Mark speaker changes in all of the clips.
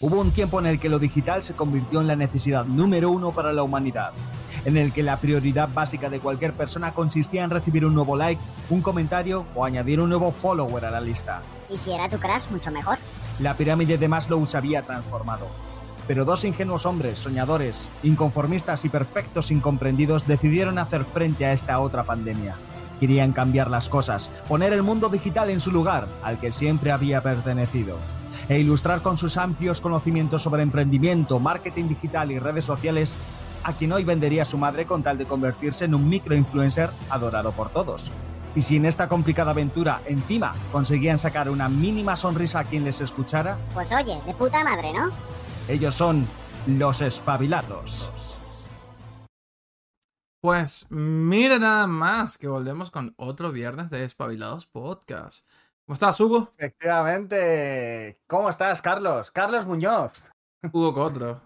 Speaker 1: Hubo un tiempo en el que lo digital se convirtió en la necesidad número uno para la humanidad, en el que la prioridad básica de cualquier persona consistía en recibir un nuevo like, un comentario o añadir un nuevo follower a la lista.
Speaker 2: Y si era tu crush, mucho mejor.
Speaker 1: La pirámide de Maslow se había transformado. Pero dos ingenuos hombres, soñadores, inconformistas y perfectos incomprendidos decidieron hacer frente a esta otra pandemia. Querían cambiar las cosas, poner el mundo digital en su lugar, al que siempre había pertenecido e ilustrar con sus amplios conocimientos sobre emprendimiento, marketing digital y redes sociales a quien hoy vendería a su madre con tal de convertirse en un microinfluencer adorado por todos. Y si en esta complicada aventura encima conseguían sacar una mínima sonrisa a quien les escuchara,
Speaker 2: Pues oye, de puta madre, ¿no?
Speaker 1: ellos son los espabilados.
Speaker 3: Pues mira nada más que volvemos con otro viernes de Espabilados Podcast. ¿Cómo estás, Hugo?
Speaker 1: Efectivamente. ¿Cómo estás, Carlos? Carlos Muñoz.
Speaker 3: Hugo Cotro.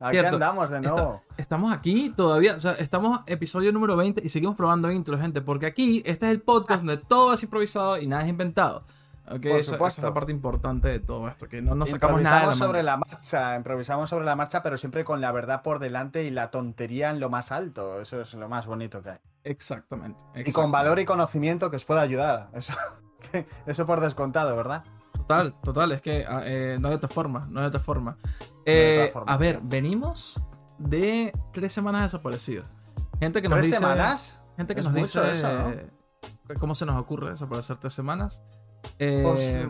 Speaker 1: Aquí
Speaker 3: Cierto.
Speaker 1: andamos de nuevo.
Speaker 3: Estamos aquí todavía, o sea, estamos episodio número 20 y seguimos probando intro, gente, porque aquí este es el podcast donde todo es improvisado y nada es inventado. Ok,
Speaker 1: Por
Speaker 3: esa es
Speaker 1: supuesto.
Speaker 3: la parte importante de todo esto, que no nos sacamos nada
Speaker 1: improvisamos sobre la marcha, improvisamos sobre la marcha, pero siempre con la verdad por delante y la tontería en lo más alto. Eso es lo más bonito que hay.
Speaker 3: Exactamente.
Speaker 1: Y con valor y conocimiento que os pueda ayudar. Eso, eso por descontado, ¿verdad?
Speaker 3: Total, total, es que ah, eh, no hay otra forma, no hay otra forma. Eh,
Speaker 1: forma.
Speaker 3: A ver, venimos de tres semanas desaparecidos. Gente que nos
Speaker 1: ¿Tres
Speaker 3: dice.
Speaker 1: semanas?
Speaker 3: Gente que
Speaker 1: Es
Speaker 3: nos dice.
Speaker 1: eso, ¿no?
Speaker 3: eh, ¿Cómo se nos ocurre desaparecer tres semanas? Eh,
Speaker 1: Pues,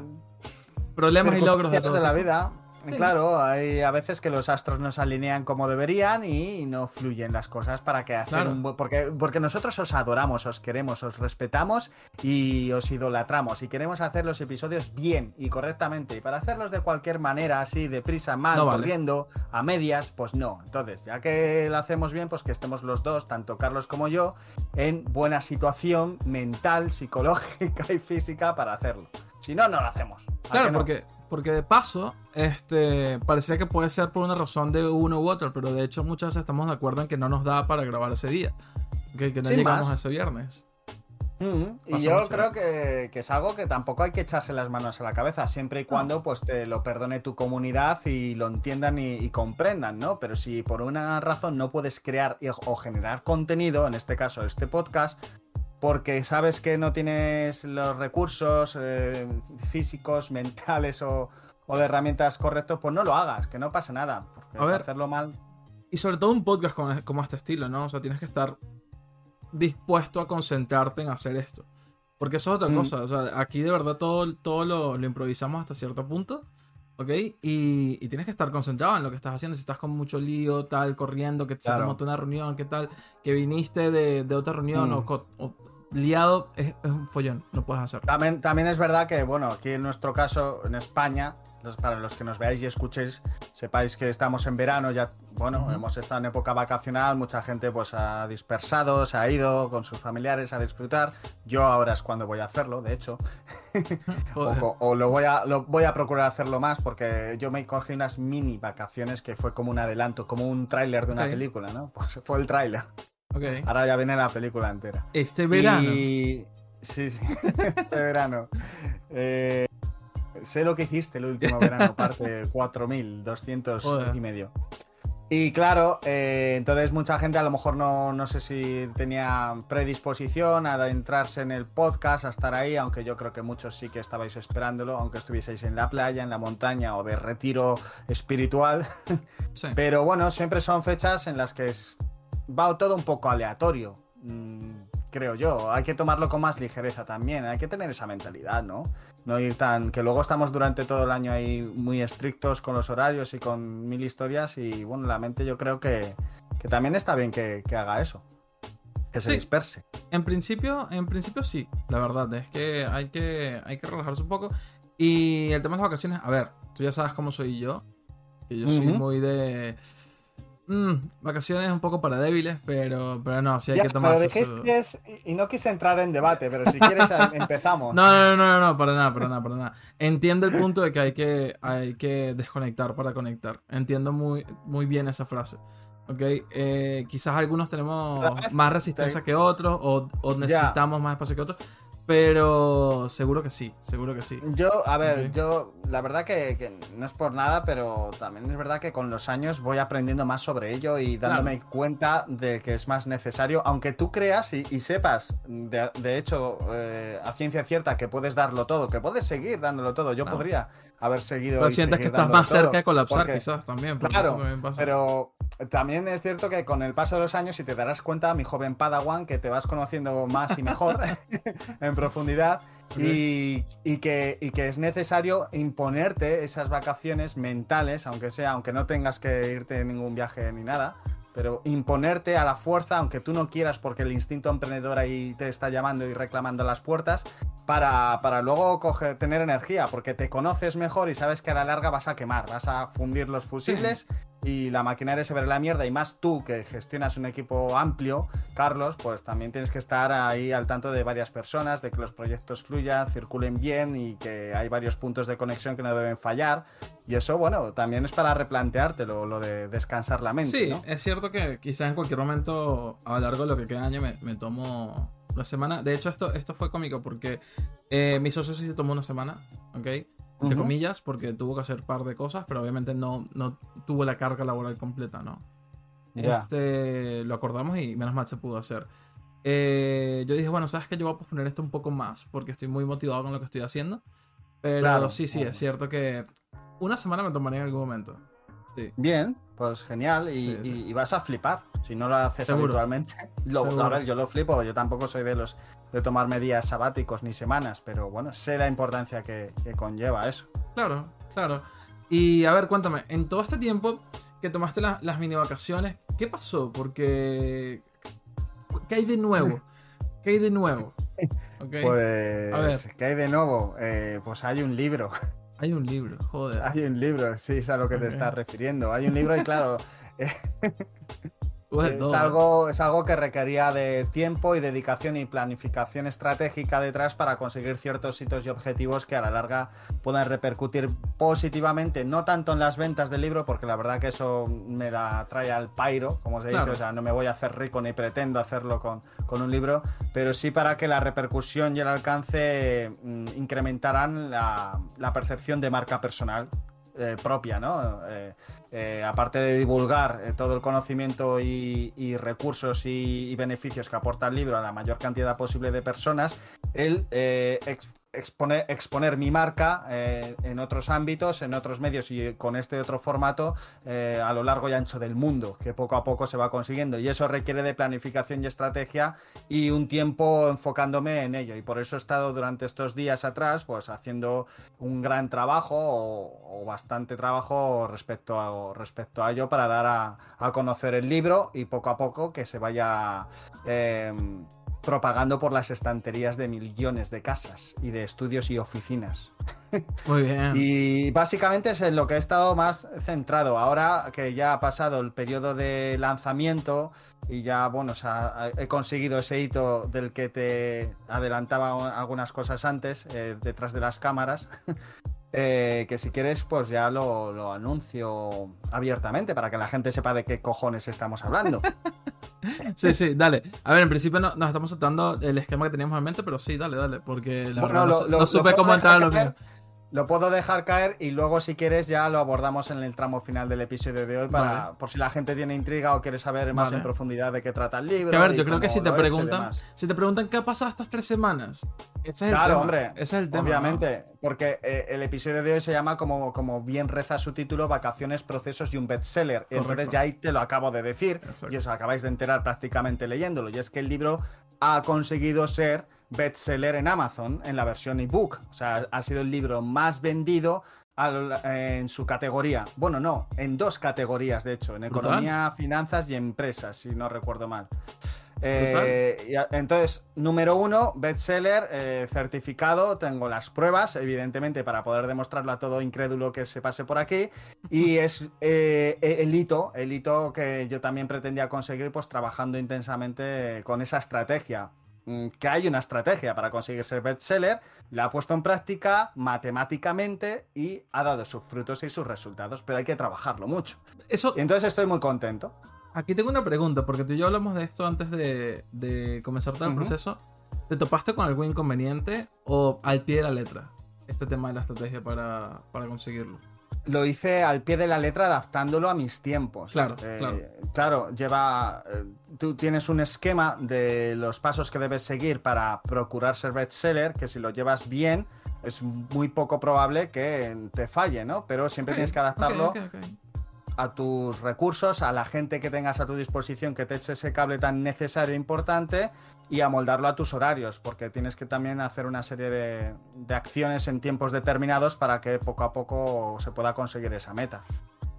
Speaker 3: problemas y logros de todo
Speaker 1: de la vida. Claro, hay a veces que los astros no se alinean como deberían y no fluyen las cosas para que hacer
Speaker 3: Claro.
Speaker 1: un buen... Porque, porque nosotros os adoramos, os queremos, os respetamos y os idolatramos y queremos hacer los episodios bien y correctamente. Y para hacerlos de cualquier manera, así, deprisa, mal,
Speaker 3: No vale.
Speaker 1: corriendo, a medias, pues no. Entonces, ya que lo hacemos bien, pues que estemos los dos, tanto Carlos como yo, en buena situación mental, psicológica y física para hacerlo. Si no, no lo hacemos. ¿A
Speaker 3: Claro,
Speaker 1: que no?
Speaker 3: Porque, de paso, este, parecía que puede ser por una razón de uno u otro, pero de hecho muchas veces estamos de acuerdo en que no nos da para grabar ese día. Ok, que no
Speaker 1: Sin
Speaker 3: llegamos
Speaker 1: más.
Speaker 3: ese viernes.
Speaker 1: Mm, y yo creo que, que es algo que tampoco hay que echarse las manos a la cabeza, siempre y cuando pues te lo perdone tu comunidad y lo entiendan y, y comprendan, ¿no? Pero si por una razón no puedes crear o generar contenido, en este caso este podcast, porque sabes que no tienes los recursos eh, físicos, mentales o, o de herramientas correctos, pues no lo hagas, que no pasa nada. Porque
Speaker 3: A ver.
Speaker 1: hacerlo mal.
Speaker 3: Y sobre todo un podcast como, como este estilo, ¿no? O sea, tienes que estar dispuesto a concentrarte en hacer esto. Porque eso es otra
Speaker 1: Mm.
Speaker 3: cosa. O sea, aquí de verdad todo, todo lo, lo improvisamos hasta cierto punto. ¿Ok? Y, y tienes que estar concentrado en lo que estás haciendo. Si estás con mucho lío, tal, corriendo, que se te
Speaker 1: Claro.
Speaker 3: montó una reunión, qué tal, que viniste de, de otra reunión
Speaker 1: Mm.
Speaker 3: o liado, es, es un follón. No puedes hacer.
Speaker 1: También, también es verdad que, bueno, aquí en nuestro caso, en España, para los que nos veáis y escuchéis, sepáis que estamos en verano, ya, bueno,
Speaker 3: Ujú.
Speaker 1: hemos estado en época vacacional, mucha gente pues ha dispersado, se ha ido con sus familiares a disfrutar. Yo ahora es cuando voy a hacerlo, de hecho, o, o lo, voy a, lo voy a procurar hacerlo más porque yo me cogí unas mini vacaciones que fue como un adelanto, como un tráiler de una
Speaker 3: Ok.
Speaker 1: película, ¿no? Pues fue el tráiler. Ahora ya viene la película entera.
Speaker 3: Este verano.
Speaker 1: Y... Sí, sí, este verano. Eh, sé lo que hiciste el último verano, parte 4.200
Speaker 3: Joder.
Speaker 1: y medio. Y claro, eh, entonces mucha gente a lo mejor no, no sé si tenía predisposición a adentrarse en el podcast, a estar ahí, aunque yo creo que muchos sí que estabais esperándolo, aunque estuvieseis en la playa, en la montaña o de retiro espiritual.
Speaker 3: Sí.
Speaker 1: Pero bueno, siempre son fechas en las que es- va todo un poco aleatorio, mm, creo yo. Hay que tomarlo con más ligereza también, hay que tener esa mentalidad, ¿no? No ir tan... que luego estamos durante todo el año ahí muy estrictos con los horarios y con mil historias y bueno, la mente yo creo que, que también está bien que, que haga eso. Que se
Speaker 3: Sí.
Speaker 1: disperse.
Speaker 3: En principio, en principio sí, la verdad, es que hay que, hay que relajarse un poco. Y el tema de las vacaciones, a ver, tú ya sabes cómo soy yo, que yo soy muy de... mm, vacaciones un poco para débiles, pero, pero no, sí hay
Speaker 1: Ya,
Speaker 3: que
Speaker 1: pero
Speaker 3: tomarse su-
Speaker 1: dijiste y no quise entrar en debate, pero si quieres empezamos.
Speaker 3: No, no, no, no, no, para nada, para nada, para nada. Entiendo el punto de que hay que, hay que desconectar para conectar. Entiendo muy, muy bien esa frase. ¿Ok? Eh, quizás algunos tenemos más resistencia que otros o, o necesitamos más espacio que otros. Pero seguro que sí, seguro que sí.
Speaker 1: Yo, a ver, yo, la verdad que, que no es por nada, pero también es verdad que con los años voy aprendiendo más sobre ello y dándome cuenta de que es más necesario, aunque tú creas y, y sepas, de, de hecho, eh, a ciencia cierta, que puedes darlo todo, que puedes seguir dándolo todo. Yo
Speaker 3: Claro.
Speaker 1: podría haber seguido.
Speaker 3: Pero sientes que estás más cerca de colapsar,
Speaker 1: porque-
Speaker 3: quizás también.
Speaker 1: Claro,
Speaker 3: también
Speaker 1: pero también es cierto que con el paso de los años, si te darás cuenta, mi joven Padawan, que te vas conociendo más y mejor en profundidad y, y que, y que es necesario imponerte esas vacaciones mentales, aunque sea, aunque no tengas que irte en ningún viaje ni nada. Pero imponerte a la fuerza, aunque tú no quieras, porque el instinto emprendedor ahí te está llamando y reclamando las puertas, para, para luego coger, tener energía, porque te conoces mejor y sabes que a la larga vas a quemar, vas a fundir los fusibles y la maquinaria se verá la mierda. Y más tú que gestionas un equipo amplio, Carlos, pues también tienes que estar ahí al tanto de varias personas, de que los proyectos fluyan, circulen bien y que hay varios puntos de conexión que no deben fallar. Y eso, bueno, también es para replanteártelo, lo de descansar la mente.
Speaker 3: Sí,
Speaker 1: ¿no?
Speaker 3: es cierto que quizás en cualquier momento a lo largo de lo que queda año me, me tomo una semana. De hecho, esto, esto fue cómico porque eh, mi socio sí se tomó una semana, ¿ok? Entre
Speaker 1: Ujú.
Speaker 3: comillas, porque tuvo que hacer par de cosas, pero obviamente no, no tuvo la carga laboral completa, ¿no?
Speaker 1: Ya.
Speaker 3: Este, lo acordamos y menos mal se pudo hacer. Eh, yo dije, bueno, sabes que yo voy a posponer esto un poco más porque estoy muy motivado con lo que estoy haciendo. Pero
Speaker 1: Claro,
Speaker 3: sí, sí,
Speaker 1: claro.
Speaker 3: es cierto que una semana me tomaría en algún momento. Sí.
Speaker 1: Bien, pues genial. Y,
Speaker 3: Sí, sí.
Speaker 1: y- vas a flipar si no lo haces
Speaker 3: Seguro.
Speaker 1: habitualmente. Lo-
Speaker 3: Seguro.
Speaker 1: a ver, yo lo flipo. Yo tampoco soy de los de tomarme días sabáticos ni semanas, pero bueno, sé la importancia que, que conlleva eso.
Speaker 3: Claro, claro. Y a ver, cuéntame, en todo este tiempo que tomaste la- las mini vacaciones, ¿qué pasó? Porque. ¿Qué hay de nuevo? ¿Qué hay de nuevo?
Speaker 1: Pues,
Speaker 3: A ver.
Speaker 1: ¿qué hay de nuevo? Eh, pues hay un libro.
Speaker 3: Hay un libro, joder.
Speaker 1: Hay un libro, sí, es a lo que te estás refiriendo. Hay un libro y claro,
Speaker 3: de
Speaker 1: es algo, es algo que requería de tiempo y dedicación y planificación estratégica detrás para conseguir ciertos hitos y objetivos que a la larga puedan repercutir positivamente, no tanto en las ventas del libro, porque la verdad que eso me la trae al pairo, como se
Speaker 3: Claro.
Speaker 1: dice, o sea, no me voy a hacer rico ni pretendo hacerlo con, con un libro, pero sí para que la repercusión y el alcance mm, incrementaran la, la percepción de marca personal eh, propia, ¿no? Eh, eh, aparte de divulgar todo el conocimiento y, recursos y, beneficios que aporta el libro a la mayor cantidad posible de personas, ex- expone- exponer mi marca eh, en otros ámbitos, en otros medios y con este otro formato eh, a lo largo y ancho del mundo, que poco a poco se va consiguiendo. Y eso requiere de planificación y estrategia y un tiempo enfocándome en ello. Y por eso he estado durante estos días atrás, pues haciendo un gran trabajo o, bastante trabajo respecto a, respecto a ello para dar a, a conocer el libro y poco a poco que se vaya eh, propagando por las estanterías de millones de casas y de estudios y oficinas.
Speaker 3: Muy bien.
Speaker 1: Y básicamente es en lo que he estado más centrado. Ahora que ya ha pasado el periodo de lanzamiento y ya, bueno, o sea, he conseguido ese hito del que te adelantaba algunas cosas antes, eh, detrás de las cámaras. eh, que si quieres, pues ya lo, lo anuncio abiertamente para que la gente sepa de qué cojones estamos hablando.
Speaker 3: Sí, sí, dale. A ver, en principio no, nos estamos saltando el esquema que teníamos en mente, pero sí, dale, dale. Porque la
Speaker 1: Bueno,
Speaker 3: verdad no,
Speaker 1: lo-
Speaker 3: su-
Speaker 1: lo-
Speaker 3: no supe cómo entrar a lo mío.
Speaker 1: Lo puedo dejar caer y luego si quieres ya lo abordamos en el tramo final del episodio de hoy para
Speaker 3: Vale.
Speaker 1: por si la gente tiene intriga o quiere saber más
Speaker 3: Vale.
Speaker 1: en profundidad de qué trata el libro.
Speaker 3: Que a ver, yo creo que si te preguntan, si te preguntan qué ha pasado estas tres semanas, ese es el
Speaker 1: Claro,
Speaker 3: tema.
Speaker 1: hombre.
Speaker 3: Ese es el tema. ¿no?
Speaker 1: Obviamente, porque eh, el episodio de hoy se llama, como, como bien reza su título, Vacaciones, Procesos y un bestseller. Y entonces ya ahí te lo acabo de decir
Speaker 3: Exacto.
Speaker 1: y os acabáis de enterar prácticamente leyéndolo. Y es que el libro ha conseguido ser bestseller en Amazon en la versión ebook. O sea, ha sido el libro más vendido al- eh, en su categoría. Bueno, no, en dos categorías, de hecho, en economía, finanzas y empresas, si no recuerdo mal. Eh, y a- entonces, número uno, bestseller, eh, certificado, tengo las pruebas, evidentemente, para poder demostrarlo a todo incrédulo que se pase por aquí. Y es eh, el hito, el hito que yo también pretendía conseguir, pues trabajando intensamente con esa estrategia. Mm, Que hay una estrategia para conseguir ser bestseller, la ha puesto en práctica matemáticamente y ha dado sus frutos y sus resultados, pero hay que trabajarlo mucho.
Speaker 3: Eso,
Speaker 1: Y entonces estoy muy contento.
Speaker 3: aquí tengo una pregunta, porque tú y yo hablamos de esto antes de, de comenzar todo el proceso. ¿Te topaste con algún inconveniente o al pie de la letra este tema de la estrategia para, para conseguirlo?
Speaker 1: Lo hice al pie de la letra adaptándolo a mis tiempos.
Speaker 3: Claro,
Speaker 1: Eh,
Speaker 3: claro.
Speaker 1: claro, lleva. eh, tú tienes un esquema de los pasos que debes seguir para procurar ser bestseller, que si lo llevas bien, es muy poco probable que te falle, ¿no? Pero siempre tienes que adaptarlo. A tus recursos, a la gente que tengas a tu disposición que te eche ese cable tan necesario e importante y amoldarlo a tus horarios, porque tienes que también hacer una serie de, de acciones en tiempos determinados para que poco a poco se pueda conseguir esa meta.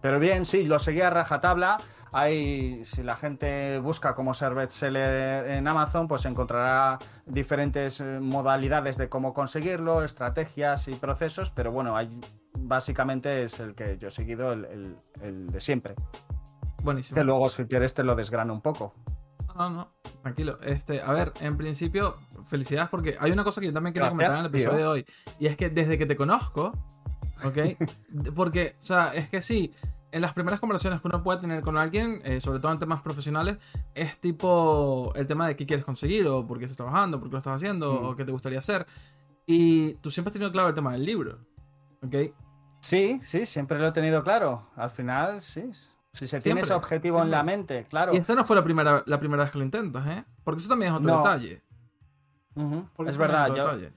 Speaker 1: Pero bien, sí, lo seguí a rajatabla. Hay, si la gente busca cómo ser bestseller en Amazon, pues encontrará diferentes eh, modalidades de cómo conseguirlo, estrategias y procesos, pero bueno, hay, básicamente es el que yo he seguido, el, el- el de siempre.
Speaker 3: Buenísimo.
Speaker 1: Que luego, si quieres, te lo desgrano un poco.
Speaker 3: No, no, tranquilo. Este, a ver, en principio, felicidades porque hay una cosa que yo también quería
Speaker 1: Gracias,
Speaker 3: comentar en el episodio
Speaker 1: tío.
Speaker 3: de hoy. Y es que desde que te conozco, ¿ok? Porque, o sea, es que sí, en las primeras conversaciones que uno puede tener con alguien, eh, sobre todo en temas profesionales, es tipo el tema de qué quieres conseguir, o por qué estás trabajando, por qué lo estás haciendo,
Speaker 1: Mm.
Speaker 3: o qué te gustaría hacer. Y tú siempre has tenido claro el tema del libro, ¿ok?
Speaker 1: Sí, sí, siempre lo he tenido claro. Al final, sí. Si se tiene ese objetivo en la mente, claro.
Speaker 3: Y esta no fue la primera, la primera vez que lo intentas, ¿eh? Porque eso también es otro
Speaker 1: No.
Speaker 3: detalle. Porque
Speaker 1: Es verdad, yo,
Speaker 3: detalle.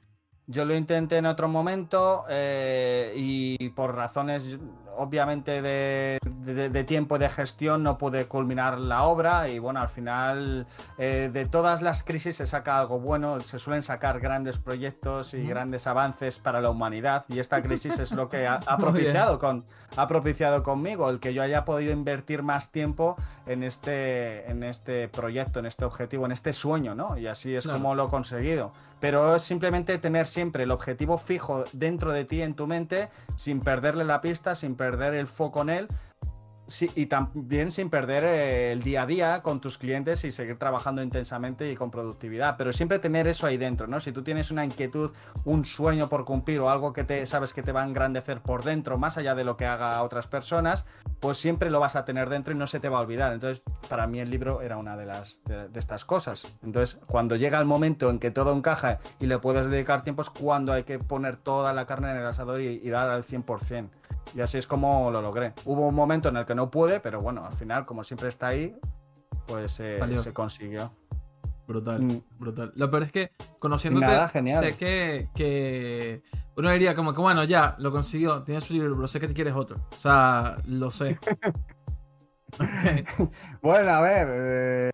Speaker 1: Yo lo intenté en otro momento eh, y por razones obviamente de, de- de tiempo de gestión no pude culminar la obra y bueno, al final eh, de todas las crisis se saca algo bueno, se suelen sacar grandes proyectos y grandes avances para la humanidad y esta crisis es lo que ha, propiciado, con, ha propiciado conmigo, el que yo haya podido invertir más tiempo en este, en este proyecto, en este objetivo, en este sueño, ¿no? Y así es
Speaker 3: Claro.
Speaker 1: como lo he conseguido. Pero es simplemente tener siempre el objetivo fijo dentro de ti, en tu mente, sin perderle la pista, sin perder el foco en él. Y también sin perder eh, el día a día con tus clientes y seguir trabajando intensamente y con productividad. Pero siempre tener eso ahí dentro, ¿no? Si tú tienes una inquietud, un sueño por cumplir o algo que te sabes que te va a engrandecer por dentro, más allá de lo que haga otras personas, pues siempre lo vas a tener dentro y no se te va a olvidar. Entonces, para mí el libro era una de las de, de estas cosas. Entonces, cuando llega el momento en que todo encaja y le puedes dedicar tiempo, es cuando hay que poner toda la carne en el asador y, y dar al 100%. Y así es como lo logré. Hubo un momento en el que no pude, pero bueno, al final, como siempre está ahí, pues eh, se consiguió.
Speaker 3: Brutal,
Speaker 1: Mm.
Speaker 3: brutal. Lo peor es que conociéndote,
Speaker 1: Nada, genial.
Speaker 3: sé que, que uno diría como que bueno, ya, lo consiguió, tiene su libro, pero sé que te quieres otro. O sea, lo sé. Ok.
Speaker 1: Bueno, a ver. eh,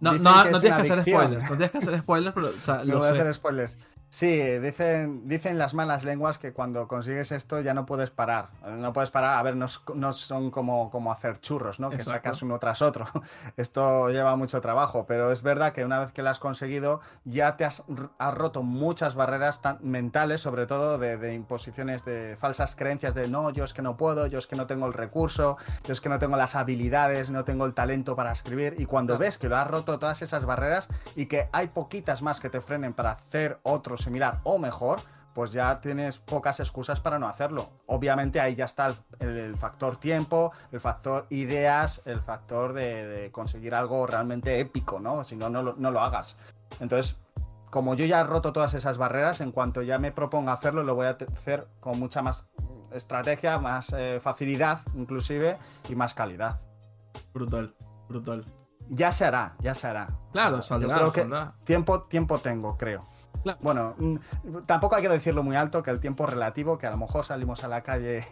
Speaker 3: No, no, no
Speaker 1: es
Speaker 3: tienes que hacer spoilers, no tienes que hacer spoilers, pero o sea,
Speaker 1: no
Speaker 3: lo
Speaker 1: voy a
Speaker 3: sé.
Speaker 1: hacer spoilers. Sí, dicen, dicen las malas lenguas que cuando consigues esto ya no puedes parar. No puedes parar. A ver, no, no son como, como hacer churros, ¿no? Que sacas uno tras otro. Esto lleva mucho trabajo, pero es verdad que una vez que lo has conseguido, ya te has, has roto muchas barreras tan- mentales, sobre todo de, de imposiciones de falsas creencias de no, yo es que no puedo, yo es que no tengo el recurso, yo es que no tengo las habilidades, no tengo el talento para escribir. Y cuando
Speaker 3: Claro.
Speaker 1: ves que lo has roto todas esas barreras y que hay poquitas más que te frenen para hacer otro similar o mejor, pues ya tienes pocas excusas para no hacerlo. Obviamente ahí ya está el, el factor tiempo, el factor ideas, el factor de, de conseguir algo realmente épico, ¿no? Si no, no lo, no lo hagas. Entonces, como yo ya he roto todas esas barreras, en cuanto ya me proponga hacerlo, lo voy a hacer con mucha más estrategia, más eh, facilidad inclusive y más calidad.
Speaker 3: Brutal, brutal.
Speaker 1: Ya se hará, ya se hará.
Speaker 3: Claro,
Speaker 1: Yo
Speaker 3: saldrá,
Speaker 1: creo que
Speaker 3: saldrá.
Speaker 1: Tiempo, tiempo tengo, creo.
Speaker 3: Claro.
Speaker 1: Bueno, mm, tampoco hay que decirlo muy alto, que el tiempo es relativo, que a lo mejor salimos a la calle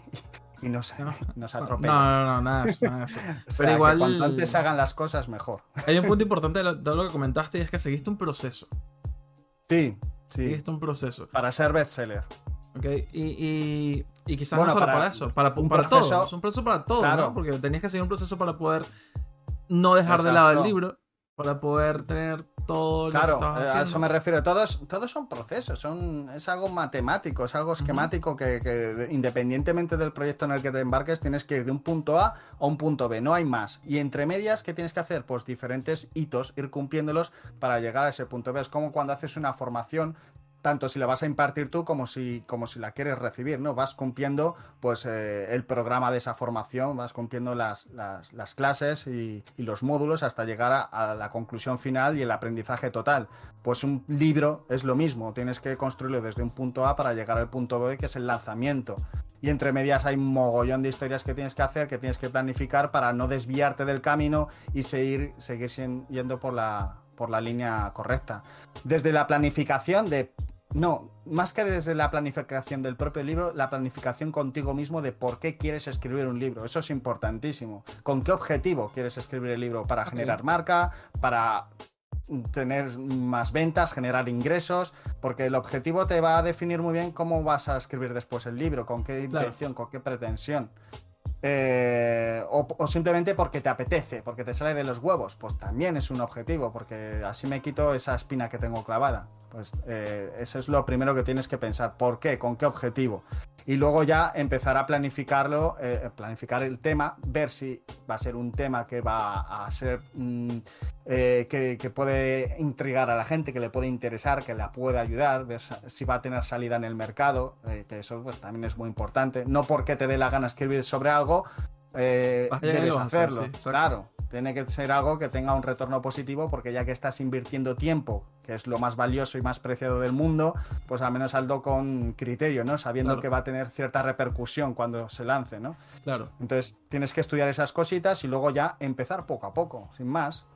Speaker 1: y nos,
Speaker 3: No.
Speaker 1: nos
Speaker 3: No,
Speaker 1: atropellan.
Speaker 3: no, no, nada eso, nada eso.
Speaker 1: O sea,
Speaker 3: Pero
Speaker 1: que
Speaker 3: igual
Speaker 1: cuanto antes se hagan las cosas, mejor.
Speaker 3: hay un punto importante de lo, de lo que comentaste y es que seguiste un proceso.
Speaker 1: Sí, sí.
Speaker 3: Seguiste un proceso.
Speaker 1: Para ser bestseller.
Speaker 3: ¿Ok? Y, y, y quizás
Speaker 1: Bueno,
Speaker 3: no solo
Speaker 1: para
Speaker 3: para, eso, para,
Speaker 1: un
Speaker 3: para
Speaker 1: proceso-
Speaker 3: todo. Es un proceso para todo,
Speaker 1: Claro.
Speaker 3: ¿no? Porque tenías que seguir un proceso para poder no dejar de lado el libro, para poder tener todo lo
Speaker 1: Claro,
Speaker 3: que estabas
Speaker 1: eh, a eso me refiero. Todos, todos son procesos, son, es algo matemático, es algo esquemático que, que de- independientemente del proyecto en el que te embarques, tienes que ir de un punto A a un punto B, no hay más. Y entre medias, ¿qué tienes que hacer? Pues diferentes hitos, ir cumpliéndolos para llegar a ese punto B. Es como cuando haces una formación tanto si la vas a impartir tú como si, como si la quieres recibir, ¿no? Vas cumpliendo pues eh, el programa de esa formación, vas cumpliendo las, las, las clases y, y, los módulos hasta llegar a, a, la conclusión final y el aprendizaje total. Pues un libro es lo mismo, tienes que construirlo desde un punto A para llegar al punto B, que es el lanzamiento. Y entre medias hay un mogollón de historias que tienes que hacer, que tienes que planificar para no desviarte del camino y seguir, seguir yendo por la, por la línea correcta. Desde la planificación de no, más que desde la planificación del propio libro, la planificación contigo mismo de por qué quieres escribir un libro. Eso es importantísimo. ¿Con qué objetivo quieres escribir el libro? ¿Para okay. generar marca? ¿Para tener más ventas, generar ingresos? Porque el objetivo te va a definir muy bien cómo vas a escribir después el libro, con qué intención, claro. con qué pretensión. Eh, o, o, simplemente porque te apetece, porque te sale de los huevos, pues también es un objetivo, porque así me quito esa espina que tengo clavada. Pues eh, eso es lo primero que tienes que pensar. ¿Por qué? ¿Con qué objetivo? Y luego ya empezar a planificarlo, eh, planificar el tema, ver si va a ser un tema que va a ser mm, eh, que, puede intrigar a la gente, que le puede interesar, que la puede ayudar, ver si va a tener salida en el mercado, que eso pues, también es muy importante. No porque te dé la gana escribir sobre algo, debes hacerlo. Sí, claro. Tiene que ser algo que tenga un retorno positivo porque ya que estás invirtiendo tiempo, que es lo más valioso y más preciado del mundo, pues al menos saldo con criterio, ¿no? Sabiendo claro. que va a tener cierta repercusión cuando se lance, ¿no?
Speaker 3: Claro.
Speaker 1: Entonces tienes que estudiar esas cositas y luego ya empezar poco a poco, sin más.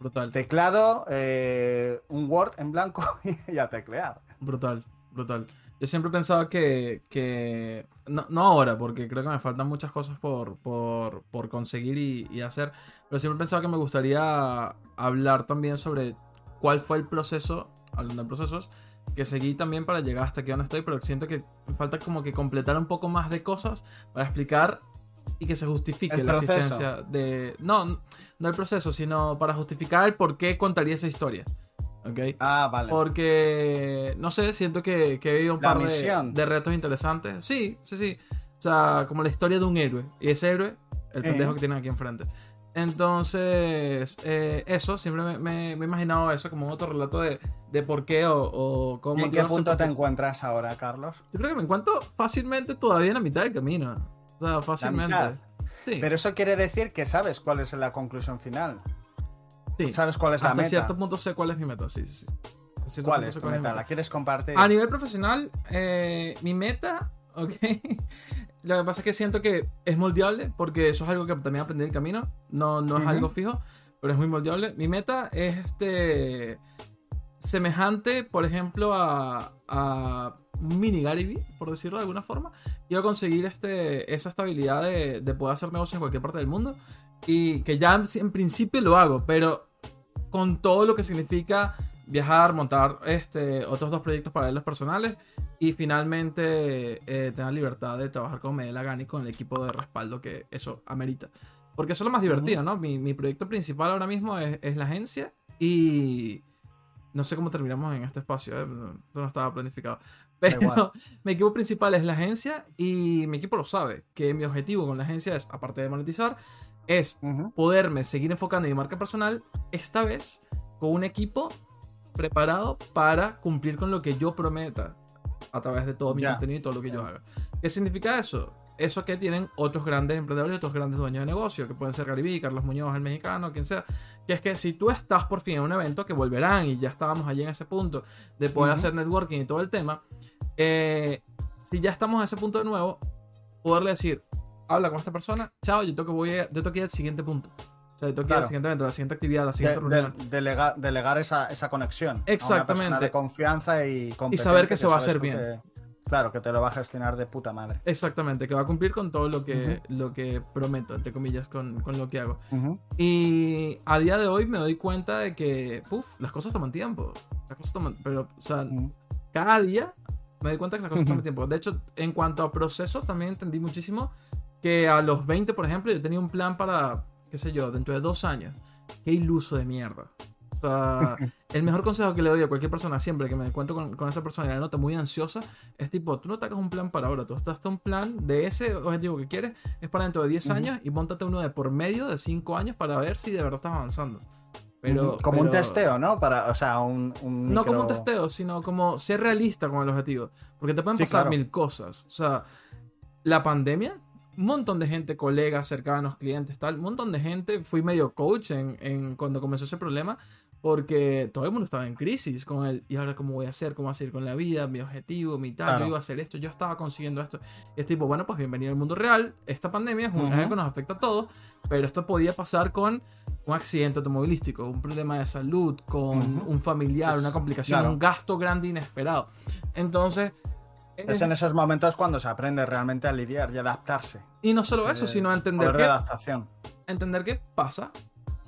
Speaker 3: Brutal.
Speaker 1: Teclado, eh, un Word en blanco y a teclear.
Speaker 3: Brutal, brutal. Yo siempre he pensado que, que no, no, ahora, porque creo que me faltan muchas cosas por, por, por conseguir y, y, hacer, pero siempre he pensado que me gustaría hablar también sobre cuál fue el proceso, hablando de procesos, que seguí también para llegar hasta aquí donde estoy, pero siento que me falta como que completar un poco más de cosas para explicar y que se justifique la existencia de... No, no el proceso, sino para justificar el por qué contaría esa historia. ¿Ok?
Speaker 1: Ah, vale.
Speaker 3: Porque, no sé, siento que, que he vivido un la par de, de, retos interesantes. Sí, sí, sí. O sea, como la historia de un héroe. Y ese héroe, el pendejo eh. que tienen aquí enfrente. Entonces, eh, eso, siempre me, me, me, he imaginado eso como otro relato de, de por qué o, o cómo...
Speaker 1: ¿Y en qué punto te encuentras ahora, Carlos?
Speaker 3: Yo creo que me encuentro fácilmente todavía en la mitad del camino. O sea, fácilmente.
Speaker 1: Sí. Pero eso quiere decir que sabes cuál es la conclusión final.
Speaker 3: Sí.
Speaker 1: ¿Sabes cuál es la
Speaker 3: Hasta
Speaker 1: meta?
Speaker 3: cierto punto sé cuál es mi meta, sí, sí, sí.
Speaker 1: ¿Cuál es tu meta? meta? ¿La quieres compartir?
Speaker 3: A nivel profesional, eh, mi meta, ok. Lo que pasa es que siento que es moldeable, porque eso es algo que también aprendí en el camino. No, no es uh -huh. algo fijo, pero es muy moldeable. Mi meta es este. Semejante, por ejemplo, a, a un mini Gary por decirlo de alguna forma. Quiero conseguir este, esa estabilidad de, de poder hacer negocios en cualquier parte del mundo. Y que ya en principio lo hago, pero con todo lo que significa viajar, montar este, otros dos proyectos paralelos personales y finalmente eh, tener libertad de trabajar como me dé la gana y con el equipo de respaldo que eso amerita. Porque eso es lo más divertido, ¿no? Mi, mi proyecto principal ahora mismo es, es, la agencia y no sé cómo terminamos en este espacio, ¿eh? esto no estaba planificado. Pero mi equipo principal es la agencia y mi equipo lo sabe, que mi objetivo con la agencia es, aparte de monetizar, es uh -huh. poderme seguir enfocando en mi marca personal, esta vez con un equipo preparado para cumplir con lo que yo prometa a través de todo mi yeah. contenido y todo lo que yeah. yo haga. ¿Qué significa eso? Eso que tienen otros grandes emprendedores y otros grandes dueños de negocio, que pueden ser Garibí, Carlos Muñoz, el mexicano, quien sea. Que es que si tú estás por fin en un evento, que volverán y ya estábamos allí en ese punto de poder uh -huh. hacer networking y todo el tema, eh, si ya estamos en ese punto de nuevo, poderle decir, habla con esta persona, chao, yo tengo que, voy a, yo tengo que ir al siguiente punto. O sea, yo tengo que claro. ir al siguiente evento, a la siguiente actividad, a la siguiente
Speaker 1: de,
Speaker 3: reunión.
Speaker 1: De, delegar, delegar esa, esa, conexión.
Speaker 3: Exactamente.
Speaker 1: A una de confianza y
Speaker 3: Y saber que, que se va a hacer bien.
Speaker 1: Que, claro, que te lo va a gestionar de puta madre.
Speaker 3: Exactamente, que va a cumplir con todo lo que, uh -huh. lo que prometo, entre comillas, con, con lo que hago. Uh -huh. Y a día de hoy me doy cuenta de que, puff, las cosas toman tiempo. Las cosas toman, pero, o sea, uh -huh. cada día me doy cuenta que las cosas toman tiempo. De hecho, en cuanto a procesos, también entendí muchísimo que a los 20, por ejemplo, yo tenía un plan para, qué sé yo, dentro de dos años. Qué iluso de mierda. O sea, el mejor consejo que le doy a cualquier persona siempre que me encuentro con, con, esa persona y la nota muy ansiosa es tipo, tú no te hagas un plan para ahora, tú estás un plan de ese objetivo que quieres, es para dentro de 10 uh -huh. años y montate uno de por medio de 5 años para ver si de verdad estás avanzando. Pero,
Speaker 1: como un
Speaker 3: pero-
Speaker 1: testeo, ¿no? Para, o sea, un, un
Speaker 3: No como un testeo, sino como ser realista con el objetivo. Porque te pueden
Speaker 1: Sí,
Speaker 3: pasar
Speaker 1: claro.
Speaker 3: mil cosas. O sea, la pandemia, un montón de gente, colegas, cercanos, clientes, tal, un montón de gente. Fui medio coach en, en cuando comenzó ese problema. Porque todo el mundo estaba en crisis con él. Y ahora, ¿cómo voy a hacer? ¿Cómo seguir con la vida? Mi objetivo, mi tal.
Speaker 1: Claro.
Speaker 3: Yo iba a hacer esto, yo estaba consiguiendo esto. Y es tipo, bueno, pues bienvenido al mundo real. Esta pandemia es,
Speaker 1: Ujú.
Speaker 3: algo que nos afecta a todos. Pero esto podía pasar con un accidente automovilístico, un problema de salud, con
Speaker 1: Ujú.
Speaker 3: un familiar, una complicación,
Speaker 1: claro.
Speaker 3: un gasto grande inesperado. Entonces,
Speaker 1: Es en esos momentos cuando se aprende realmente a lidiar y adaptarse.
Speaker 3: y no solo eso, sino a entender que,
Speaker 1: adaptación.
Speaker 3: entender que pasa.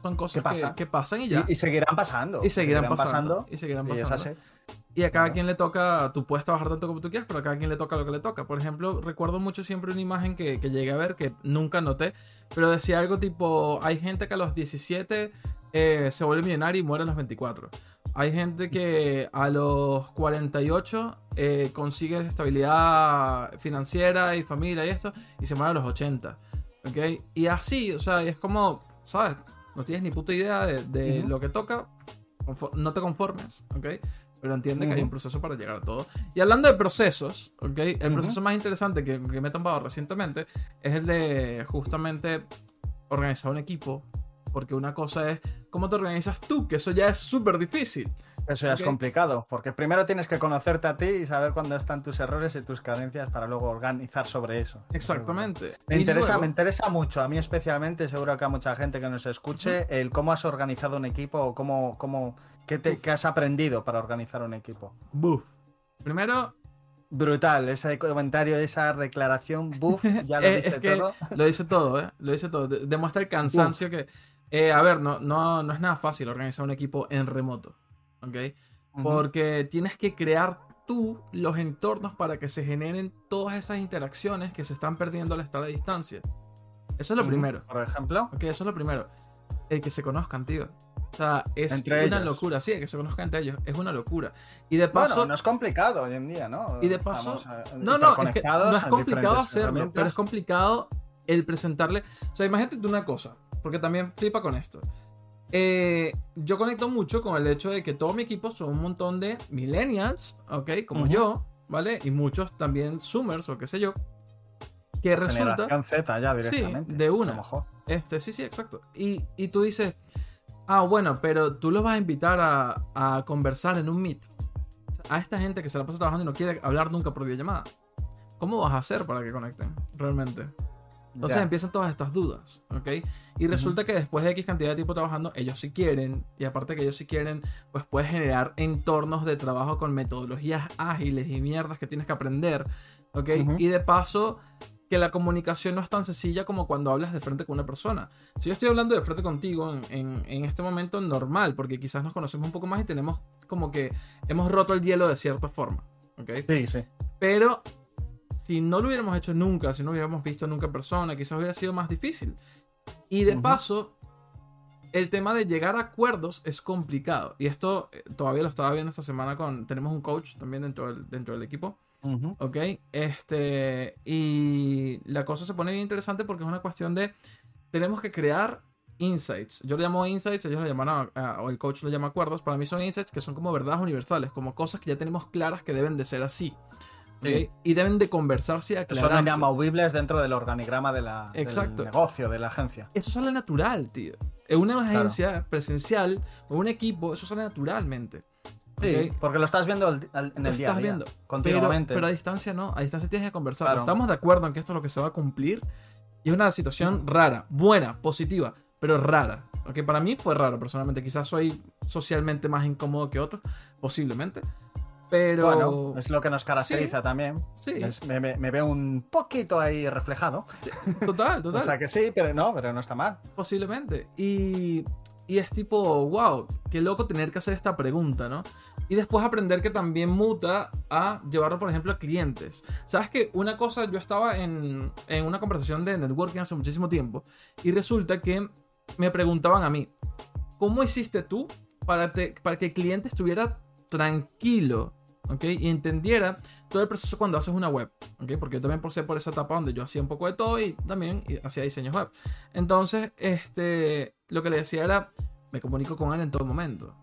Speaker 3: Son cosas
Speaker 1: ¿Qué pasa?
Speaker 3: Que, que pasan y ya.
Speaker 1: Y, y seguirán pasando.
Speaker 3: Y seguirán pasando, y seguirán
Speaker 1: y
Speaker 3: pasando.
Speaker 1: así.
Speaker 3: Y a cada
Speaker 1: Claro.
Speaker 3: quien le toca, tú puedes trabajar tanto como tú quieras, pero a cada quien le toca lo que le toca. Por ejemplo, recuerdo mucho siempre una imagen que, que llegué a ver, que nunca noté, pero decía algo tipo, hay gente que a los 17 eh, se vuelve millonario y muere a los 24. Hay gente que a los 48 eh, consigue estabilidad financiera y familia y esto, y se muere a los 80. ¿Ok? Y así, o sea, es como, ¿sabes? No tienes ni puta idea de, lo que toca, no te conformes, ¿ok? Pero entiende que hay un proceso para llegar a todo. Y hablando de procesos, ¿ok? El proceso más interesante que, que me he tomado recientemente es el de justamente organizar un equipo. Porque una cosa es cómo te organizas tú, que eso ya es súper difícil.
Speaker 1: Eso ya es complicado, porque primero tienes que conocerte a ti y saber cuándo están tus errores y tus carencias para luego organizar sobre eso.
Speaker 3: Exactamente.
Speaker 1: Me
Speaker 3: Y
Speaker 1: interesa,
Speaker 3: luego-
Speaker 1: me interesa mucho, a mí especialmente, seguro que a mucha gente que nos escuche, el cómo has organizado un equipo o cómo, cómo, qué, te- qué has aprendido para organizar un equipo.
Speaker 3: Buf. Primero,
Speaker 1: Brutal, ese comentario, esa declaración, buff, ya lo dice
Speaker 3: es que
Speaker 1: todo.
Speaker 3: Lo dice todo, ¿eh? Lo dice todo. De- demuestra el cansancio que... eh, a ver, no, no, no es nada fácil organizar un equipo en remoto, ¿ok?
Speaker 1: Ujú.
Speaker 3: Porque tienes que crear tú los entornos para que se generen todas esas interacciones que se están perdiendo al estar a distancia. Eso es lo
Speaker 1: Ujú.
Speaker 3: primero,
Speaker 1: Por ejemplo,
Speaker 3: ¿ok? Eso es lo primero. El que se conozcan, tío. O sea, es
Speaker 1: Entre
Speaker 3: una
Speaker 1: ellos.
Speaker 3: locura, sí, que se conozcan entre ellos. Es una locura. Y de paso...
Speaker 1: bueno, no es complicado hoy en día, ¿no?
Speaker 3: Y de paso,
Speaker 1: Estamos, eh,
Speaker 3: No, no, es que no es complicado hacerlo, pero es complicado el presentarle. O sea, imagínate tú una cosa, porque también flipa con esto. Eh, yo conecto mucho con el hecho de que todo mi equipo son un montón de millennials, ¿ok? Como yo, ¿vale? Y muchos también zoomers o qué sé yo. Que resulta.
Speaker 1: Z ya
Speaker 3: Sí,
Speaker 1: directamente.
Speaker 3: de una.
Speaker 1: Mejor.
Speaker 3: Este, sí, sí, exacto. Y, y tú dices, ah, bueno, pero tú los vas a invitar a, a conversar en un meet. O sea, a esta gente que se la pasa trabajando y no quiere hablar nunca por videollamada. ¿Cómo vas a hacer para que conecten realmente? Entonces
Speaker 1: Ya.
Speaker 3: empiezan todas estas dudas, ¿ok? Y resulta que después de X cantidad de tiempo trabajando, ellos sí quieren, y aparte que ellos sí quieren, pues puedes generar entornos de trabajo con metodologías ágiles y mierdas que tienes que aprender, ¿ok? Y de paso, que la comunicación no es tan sencilla como cuando hablas de frente con una persona. Si yo estoy hablando de frente contigo en, en- en este momento normal, porque quizás nos conocemos un poco más y tenemos como que hemos roto el hielo de cierta forma, ¿ok?
Speaker 1: Sí, sí.
Speaker 3: Pero si no lo hubiéramos hecho nunca, si no hubiéramos visto nunca en persona, quizás hubiera sido más difícil. Y de paso, el tema de llegar a acuerdos es complicado. Y esto eh, todavía lo estaba viendo esta semana con... Tenemos un coach también dentro del, dentro del equipo.
Speaker 1: Ujú.
Speaker 3: ¿Ok? Este. Y la cosa se pone bien interesante porque es una cuestión de. Tenemos que crear insights. Yo lo llamo insights, ellos lo llaman. a- a- o el coach lo llama acuerdos. Para mí son insights que son como verdades universales, como cosas que ya tenemos claras que deben de ser así.
Speaker 1: Sí.
Speaker 3: Y deben de conversarse y
Speaker 1: Que son
Speaker 3: aclararse.
Speaker 1: inamovibles dentro del organigrama de la,
Speaker 3: Exacto.
Speaker 1: del negocio, de la agencia.
Speaker 3: Eso sale natural, tío. En una agencia presencial o un equipo, eso sale naturalmente.
Speaker 1: Sí,
Speaker 3: ¿ok?
Speaker 1: porque lo estás viendo en
Speaker 3: Lo
Speaker 1: el día a
Speaker 3: estás
Speaker 1: día,
Speaker 3: viendo. Pero,
Speaker 1: continuamente.
Speaker 3: pero a distancia no, a distancia tienes que conversar.
Speaker 1: Claro.
Speaker 3: Estamos de acuerdo en que esto es lo que se va a cumplir. Y es una situación rara, buena, positiva, pero rara. Ok, para mí fue raro personalmente. Quizás soy socialmente más incómodo que otros, posiblemente. Pero.
Speaker 1: Bueno, es lo que nos caracteriza también.
Speaker 3: Sí.
Speaker 1: Es- me, me- me veo un poquito ahí reflejado.
Speaker 3: Total, total.
Speaker 1: O sea que sí, pero no, pero no está mal.
Speaker 3: Posiblemente. Y, y es tipo, wow, qué loco tener que hacer esta pregunta, ¿no? Y después aprender que también muta a llevarlo, por ejemplo, a clientes. Sabes que una cosa, yo estaba en, en una conversación de networking hace muchísimo tiempo y resulta que me preguntaban a mí, ¿cómo hiciste tú para, te- para que el cliente estuviera tranquilo? ¿Ok? Y entendiera todo el proceso cuando haces una web, ¿ok? Porque yo también pasé por esa etapa donde yo hacía un poco de todo y también hacía diseños web. Entonces, este, lo que le decía era, me comunico con él en todo momento.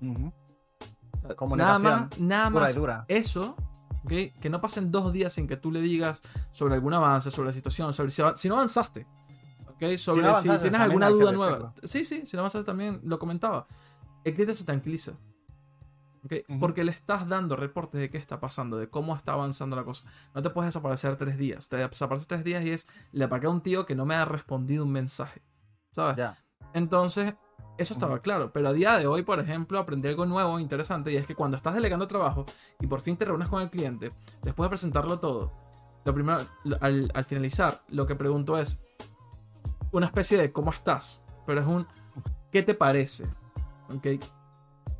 Speaker 3: O sea,
Speaker 1: Comunicación
Speaker 3: nada más, nada más
Speaker 1: dura.
Speaker 3: eso, ¿ok? que no pasen dos días sin que tú le digas sobre algún avance, sobre la situación, sobre si, si no avanzaste. ¿ok? Sobre si,
Speaker 1: avanzaste,
Speaker 3: tienes
Speaker 1: también
Speaker 3: alguna duda nueva. Sí, sí, si no avanzaste también lo comentaba. El cliente se tranquiliza. Porque le estás dando reportes de qué está pasando, de cómo está avanzando la cosa. No te puedes desaparecer tres días. Te desapareces tres días y es, le apagué a un tío que no me ha respondido un mensaje. ¿Sabes? Entonces, eso estaba claro. Pero a día de hoy, por ejemplo, aprendí algo nuevo, interesante, y es que cuando estás delegando trabajo y por fin te reúnes con el cliente, después de presentarlo todo, lo primero, al, al finalizar, lo que pregunto es una especie de ¿cómo estás? Pero es un ¿qué te parece? ¿Ok?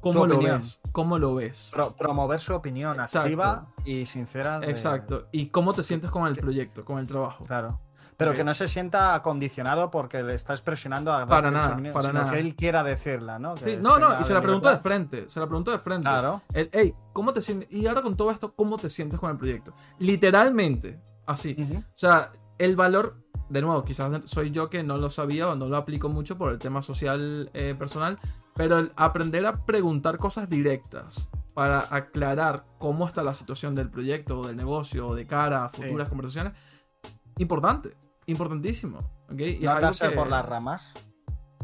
Speaker 3: ¿Cómo lo
Speaker 1: opinión.
Speaker 3: ves? ¿Cómo lo ves?
Speaker 1: Pro- promover su opinión
Speaker 3: Exacto.
Speaker 1: activa y sincera. de-
Speaker 3: Exacto. ¿Y cómo te sientes con el proyecto, con el trabajo?
Speaker 1: Claro. Pero que no se sienta condicionado porque le estás presionando a
Speaker 3: Para nada,
Speaker 1: opinión,
Speaker 3: para
Speaker 1: sino
Speaker 3: nada.
Speaker 1: que él quiera decirla, ¿no? Que
Speaker 3: Sí, no, no, y se la preguntó de frente, se la preguntó de frente.
Speaker 1: Claro.
Speaker 3: El, hey, ¿cómo te sientes? Y ahora con todo esto, ¿cómo te sientes con el proyecto? Literalmente, así.
Speaker 1: Ujú.
Speaker 3: O sea, el valor, de nuevo, quizás soy yo que no lo sabía o no lo aplico mucho por el tema social eh, personal, pero el aprender a preguntar cosas directas para aclarar cómo está la situación del proyecto o del negocio o de cara a futuras
Speaker 1: Sí.
Speaker 3: conversaciones, importante, importantísimo. Y
Speaker 1: No andarse
Speaker 3: que-
Speaker 1: por las ramas.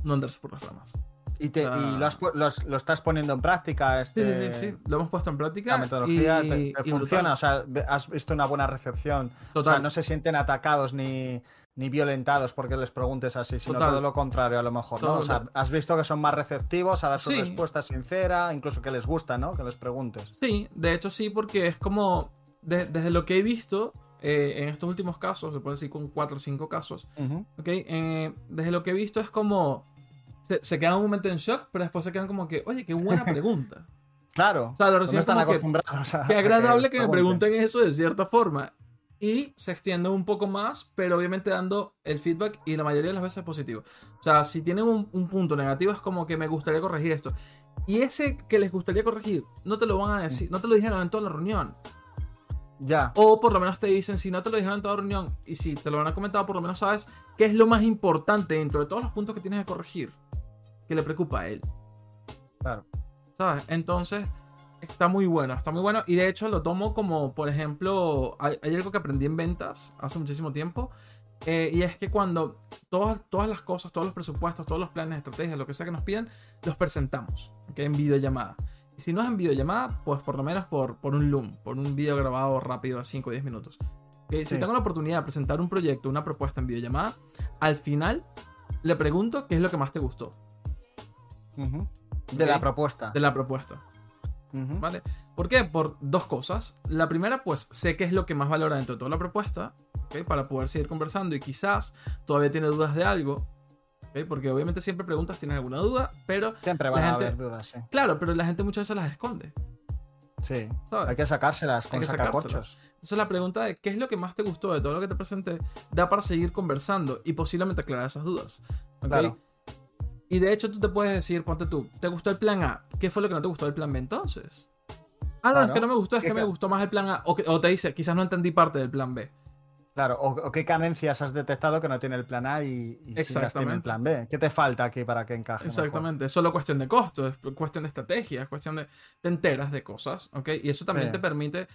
Speaker 3: No andarse por las ramas.
Speaker 1: Y, te,
Speaker 3: Ah.
Speaker 1: y lo, has los- lo estás poniendo en práctica.
Speaker 3: Sí,
Speaker 1: Este,
Speaker 3: sí, sí, sí. Lo hemos puesto en práctica.
Speaker 1: La metodología
Speaker 3: y-
Speaker 1: te, te
Speaker 3: y brutal.
Speaker 1: funciona. O sea, has visto una buena recepción. O
Speaker 3: Total.
Speaker 1: sea, no se sienten atacados ni, ni violentados porque les preguntes así, sino
Speaker 3: Total.
Speaker 1: todo lo contrario a lo mejor, ¿no? O sea, has visto que son más receptivos a dar su
Speaker 3: Sí.
Speaker 1: respuesta sincera, incluso que les gusta, ¿no? Que les preguntes.
Speaker 3: Sí, de hecho sí, porque es como, de- desde lo que he visto eh, en estos últimos casos, se puede decir con 4 o 5 casos. ¿ok? Eh, desde lo que he visto es como, se, se quedan un momento en shock, pero después se quedan como que, oye, qué buena pregunta.
Speaker 1: Claro.
Speaker 3: O sea, lo
Speaker 1: no están
Speaker 3: que,
Speaker 1: acostumbrados a
Speaker 3: Qué agradable que me
Speaker 1: pregunten
Speaker 3: eso de cierta forma. Y se extiende un poco más, pero obviamente dando el feedback y la mayoría de las veces es positivo. O sea, si tienen un, un punto negativo es como que me gustaría corregir esto. Y ese que les gustaría corregir, no te lo van a decir, no te lo dijeron en toda la reunión.
Speaker 1: Ya.
Speaker 3: O por lo menos te dicen, si no te lo dijeron en toda la reunión y si te lo han comentado, por lo menos sabes qué es lo más importante dentro de todos los puntos que tienes que corregir que le preocupa a él.
Speaker 1: Claro.
Speaker 3: ¿Sabes? Entonces, está muy bueno, está muy bueno. Y de hecho lo tomo como, por ejemplo, hay, hay algo que aprendí en ventas hace muchísimo tiempo. eh, y es que cuando todas, todas las cosas, todos los presupuestos, todos los planes, estrategias, lo que sea que nos piden, los presentamos ¿ok? en videollamada. Y si no es en videollamada, pues por lo menos por, por un Loom, por un video grabado rápido a 5 o 10 minutos. ¿Ok? Si
Speaker 1: Sí.
Speaker 3: tengo la oportunidad de presentar un proyecto, una propuesta en videollamada, al final le pregunto qué es lo que más te gustó.
Speaker 1: De la propuesta.
Speaker 3: de la propuesta. ¿Vale? ¿Por qué? Por dos cosas. La primera, pues sé qué es lo que más valora dentro de toda la propuesta, ¿ok? Para poder seguir conversando y quizás todavía tiene dudas de algo, ¿ok? Porque obviamente siempre preguntas, ¿tienes alguna duda? Pero,
Speaker 1: Siempre
Speaker 3: La
Speaker 1: van a
Speaker 3: gente-
Speaker 1: haber dudas, sí.
Speaker 3: claro, pero la gente muchas veces las esconde,
Speaker 1: Sí.
Speaker 3: ¿sabes?
Speaker 1: Hay que sacárselas
Speaker 3: Hay que sacárselas. Entonces la pregunta de qué es lo que más te gustó de todo lo que te presenté da para seguir conversando y posiblemente aclarar esas dudas.
Speaker 1: Claro.
Speaker 3: Y de hecho tú te puedes decir, ponte tú, ¿te gustó el plan A? ¿Qué fue lo que no te gustó del plan B entonces? Ah, no, es
Speaker 1: Claro.
Speaker 3: que no me gustó, es
Speaker 1: ¿Qué
Speaker 3: que me gustó más el plan A. O, que- o te dice, quizás no entendí parte del plan B.
Speaker 1: Claro, o, o qué carencias has detectado que no tiene el plan A y, y sí las tiene el plan B. ¿Qué te falta aquí para que encaje? mejor?
Speaker 3: Exactamente, es solo cuestión de costo, es cuestión de estrategia, es cuestión de... Te enteras de cosas, ¿ok? Y eso también
Speaker 1: Sí.
Speaker 3: te permite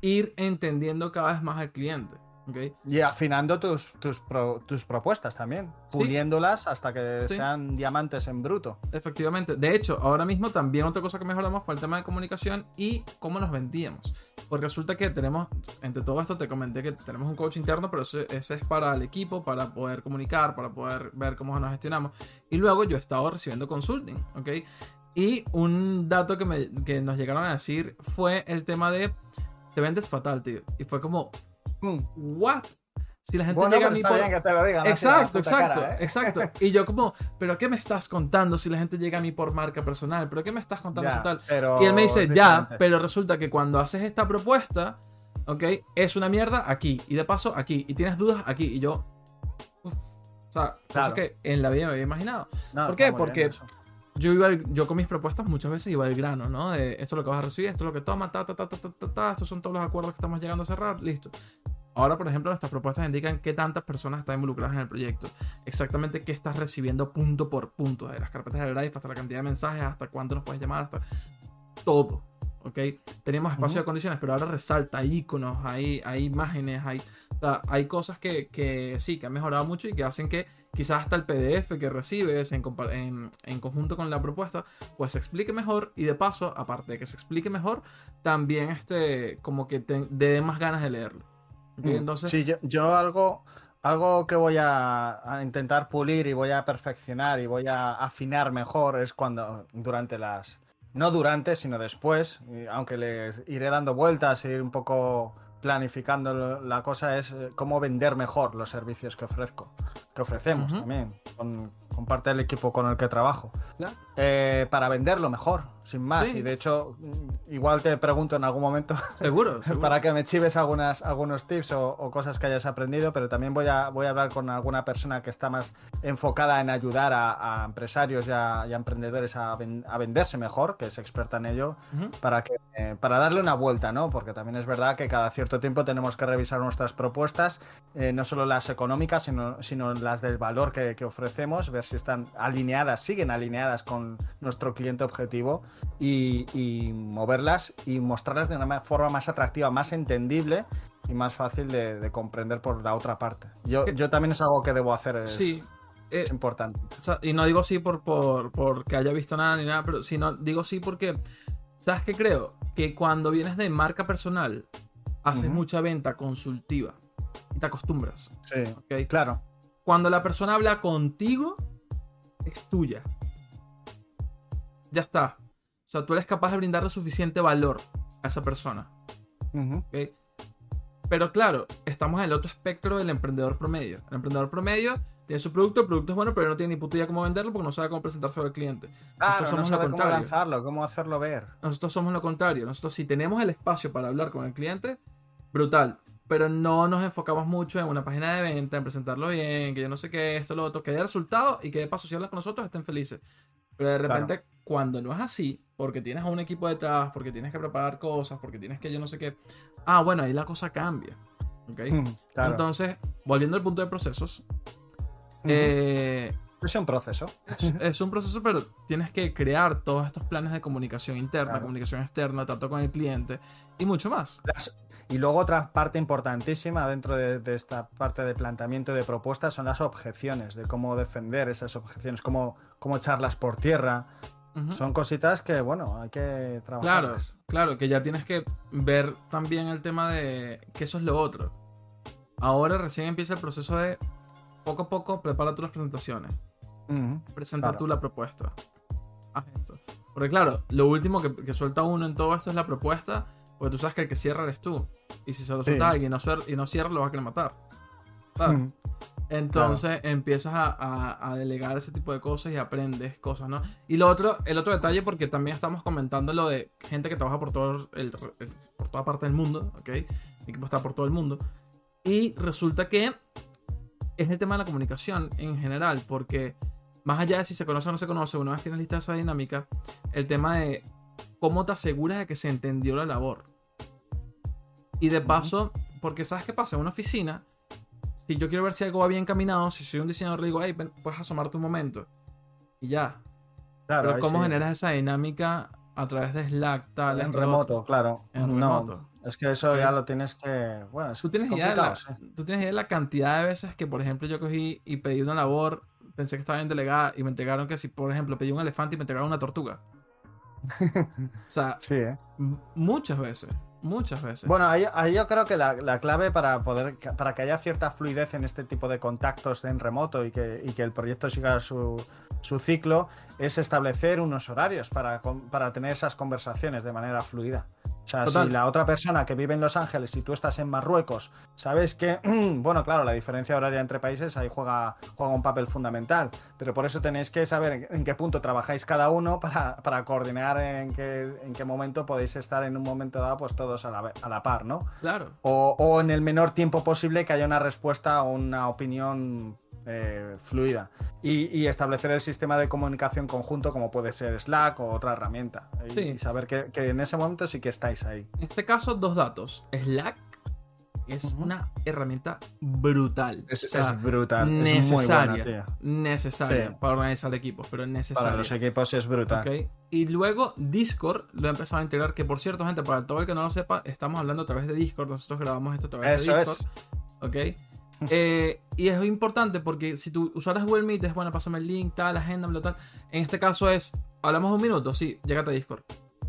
Speaker 3: ir entendiendo cada vez más al cliente,
Speaker 1: Y afinando tus, tus, pro- tus propuestas también,
Speaker 3: Sí.
Speaker 1: puliéndolas hasta que
Speaker 3: Sí.
Speaker 1: sean diamantes en bruto.
Speaker 3: Efectivamente. De hecho, ahora mismo también otra cosa que mejoramos fue el tema de comunicación y cómo nos vendíamos. Porque resulta que tenemos, entre todo esto te comenté que tenemos un coach interno, pero ese, ese es para el equipo, para poder comunicar, para poder ver cómo nos gestionamos. Y luego yo he estado recibiendo consulting, ¿ok? Y un dato que, me- que nos llegaron a decir fue el tema de, te vendes fatal, tío. Y fue como,
Speaker 1: Mm.
Speaker 3: ¿what? Si la gente
Speaker 1: Bueno,
Speaker 3: llega a mí por...
Speaker 1: bien que te lo digan. así, a la
Speaker 3: Exacto, exacto,
Speaker 1: cara, ¿eh?
Speaker 3: exacto. Y yo como, ¿pero qué me estás contando si la gente llega a mí por marca personal? ¿Pero qué me estás contando
Speaker 1: Ya,
Speaker 3: si tal?
Speaker 1: pero
Speaker 3: Y él me dice, ya, pero resulta que cuando haces esta propuesta, ¿ok? Es una mierda aquí. Y de paso aquí. Y tienes dudas aquí. Y yo... uf. O sea, cosas
Speaker 1: Claro.
Speaker 3: que en la vida me había imaginado.
Speaker 1: No,
Speaker 3: ¿Por qué? Porque
Speaker 1: bien.
Speaker 3: Yo iba al- yo con mis propuestas muchas veces iba al grano, ¿no? De esto es lo que vas a recibir, esto es lo que toma, ta, ta, ta, ta, ta, ta, ta, estos son todos los acuerdos que estamos llegando a cerrar, listo. Ahora, por ejemplo, nuestras propuestas indican qué tantas personas están involucradas en el proyecto. Exactamente qué estás recibiendo punto por punto. De las carpetas de Drive hasta la cantidad de mensajes, hasta cuánto nos puedes llamar, hasta todo. ¿Ok? Teníamos espacio de condiciones, pero ahora resalta, hay iconos, hay, hay imágenes, hay, hay cosas que, que, sí, que han mejorado mucho y que hacen que quizás hasta el PDF que recibes en, en, en, conjunto con la propuesta, pues se explique mejor y de paso, aparte de que se explique mejor, también este, como que te dé más ganas de leerlo.
Speaker 1: Mm. Entonces... Sí, yo, algo, algo que voy a, a, intentar pulir y voy a perfeccionar y voy a afinar mejor es cuando durante las no durante, sino después, aunque le iré dando vueltas e ir un poco planificando la cosa, es eh, cómo vender mejor los servicios que ofrezco, que ofrecemos también, con, con, parte del equipo con el que trabajo, eh, para venderlo mejor sin más. Y de hecho, igual te pregunto en algún momento.
Speaker 3: Seguro.
Speaker 1: para que me chives algunas, algunos tips o, cosas que hayas aprendido, pero también voy a, voy a hablar con alguna persona que está más enfocada en ayudar a, empresarios y a, emprendedores a, venderse mejor, que es experta en ello, para, que, eh, para darle una vuelta, ¿no? Porque también es verdad que cada cierto tiempo tenemos que revisar nuestras propuestas, eh, no solo las económicas, sino, sino las del valor que, que ofrecemos, ver si están alineadas, siguen alineadas con nuestro cliente objetivo y, moverlas y mostrarlas de una forma más atractiva, más entendible y más fácil de, comprender por la otra parte. Yo, yo, también es algo que debo hacer. Es,
Speaker 3: sí.
Speaker 1: es importante.
Speaker 3: y no digo sí por, por, porque haya visto nada ni nada, pero sino digo sí porque, ¿sabes qué creo? Que cuando vienes de marca personal, haces mucha venta consultiva y te acostumbras.
Speaker 1: Sí, claro.
Speaker 3: Cuando la persona habla contigo, es tuya. Ya está. O sea, tú eres capaz de brindarle suficiente valor a esa persona. Pero claro, estamos en el otro espectro del emprendedor promedio. El emprendedor promedio tiene su producto, el producto es bueno, pero no tiene ni puta idea cómo venderlo porque no sabe cómo presentarse al cliente.
Speaker 1: Nosotros somos lo contrario. Cómo lanzarlo, cómo hacerlo ver.
Speaker 3: Nosotros somos lo contrario. Nosotros si tenemos el espacio para hablar con el cliente, brutal. Pero no nos enfocamos mucho en una página de venta, en presentarlo bien, que yo no sé qué, esto, lo otro, que dé resultados y que de paso si hablan con nosotros estén felices. Pero de repente, cuando no es así, porque tienes a un equipo detrás, porque tienes que preparar cosas, porque tienes que yo no sé qué, ah, bueno, ahí la cosa cambia. ¿Ok? Entonces, volviendo al punto de procesos.
Speaker 1: Eh, es un proceso.
Speaker 3: Es, un proceso, pero tienes que crear todos estos planes de comunicación interna, comunicación externa, tanto con el cliente y mucho más.
Speaker 1: Y luego otra parte importantísima dentro de, esta parte de planteamiento de propuestas son las objeciones, de cómo defender esas objeciones, cómo, cómo echarlas por tierra. Son cositas que, bueno, hay que trabajar.
Speaker 3: Claro, claro, que ya tienes que ver también el tema de que eso es lo otro. Ahora recién empieza el proceso de poco a poco prepara tus presentaciones. Presenta tú la propuesta. Haz esto. Porque claro, lo último que, que suelta uno en todo esto es la propuesta porque tú sabes que el que cierra eres tú. Y si se lo sueltas a alguien y no, cierra, lo vas a querer matar. Entonces empiezas a, delegar ese tipo de cosas y aprendes cosas, ¿no? Y lo otro, el otro detalle, porque también estamos comentando lo de gente que trabaja por, todo el, por toda parte del mundo, ¿ok? Mi equipo está por todo el mundo. Y resulta que es el tema de la comunicación en general, porque más allá de si se conoce o no se conoce, una vez tienes lista esa dinámica, el tema de cómo te aseguras de que se entendió la labor. Y de paso, porque ¿sabes qué pasa? En una oficina, si yo quiero ver si algo va bien caminado, si soy un diseñador, le digo, hey, puedes asomarte un momento. Y ya. Pero ¿cómo generas esa dinámica a través de Slack, tal?
Speaker 1: En remoto, claro. En remoto. Es que eso ya lo tienes que. Bueno,
Speaker 3: ¿Tú tienes, idea de la, tú tienes idea de la cantidad de veces que, por ejemplo, yo cogí y pedí una labor, pensé que estaba bien delegada y me entregaron que si, por ejemplo, pedí un elefante y me entregaron una tortuga. o sea,
Speaker 1: ¿eh?
Speaker 3: muchas veces. Muchas veces.
Speaker 1: Bueno, ahí, yo creo que la, clave para poder para que haya cierta fluidez en este tipo de contactos en remoto y que, y que el proyecto siga su, su, ciclo es establecer unos horarios para, para tener esas conversaciones de manera fluida. O sea, si la otra persona que vive en Los Ángeles y tú estás en Marruecos, sabes que, bueno, claro, la diferencia horaria entre países ahí juega, juega un papel fundamental, pero por eso tenéis que saber en qué punto trabajáis cada uno para, coordinar en qué, en qué momento podéis estar en un momento dado, pues todos a la, a la par, ¿no?
Speaker 3: Claro.
Speaker 1: O, o en el menor tiempo posible que haya una respuesta o una opinión eh, fluida y, establecer el sistema de comunicación conjunto como puede ser Slack o otra herramienta y, saber que, en ese momento sí que estáis ahí.
Speaker 3: En este caso, dos datos. Slack es una herramienta brutal.
Speaker 1: Es,
Speaker 3: O sea,
Speaker 1: es brutal. Es muy buena,
Speaker 3: necesaria.
Speaker 1: tío.
Speaker 3: necesaria
Speaker 1: Sí.
Speaker 3: para organizar equipos, pero necesaria.
Speaker 1: Para los equipos es brutal.
Speaker 3: Ok. Y luego Discord lo he empezado a integrar. Que por cierto, gente, para todo el que no lo sepa, estamos hablando a través de Discord. Nosotros grabamos esto a través
Speaker 1: Eso
Speaker 3: de
Speaker 1: es.
Speaker 3: Discord. Ok. Eh, y es importante porque si tú usaras Google Meet, es bueno, pásame el link, tal, agenda, bla, tal. En este caso es, hablamos un minuto, sí, llégate a Discord.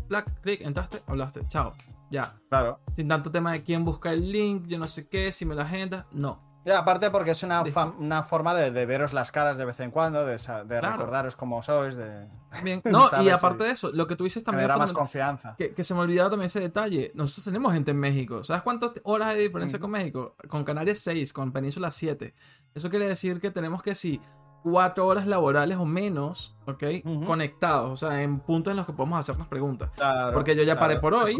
Speaker 3: Plac, clic, entraste, hablaste, chao. Ya.
Speaker 1: Claro.
Speaker 3: Sin tanto tema de quién busca el link, yo no sé qué, si me lo agenda. No.
Speaker 1: Y aparte porque es una, una forma de, de veros las caras de vez en cuando, de, sa- de
Speaker 3: Claro.
Speaker 1: recordaros cómo sois, de
Speaker 3: Bien. No, y aparte de eso, lo que tú dices también
Speaker 1: más confianza.
Speaker 3: Que, que se me olvidaba también ese detalle. Nosotros tenemos gente en México. ¿Sabes cuántas horas de diferencia con México? Con Canarias 6, con Península 7. Eso quiere decir que tenemos que sí, 4 horas laborales o menos, ¿ok? Conectados, o sea, en puntos en los que podemos hacernos preguntas.
Speaker 1: Claro,
Speaker 3: Porque yo ya
Speaker 1: claro,
Speaker 3: paré por hoy.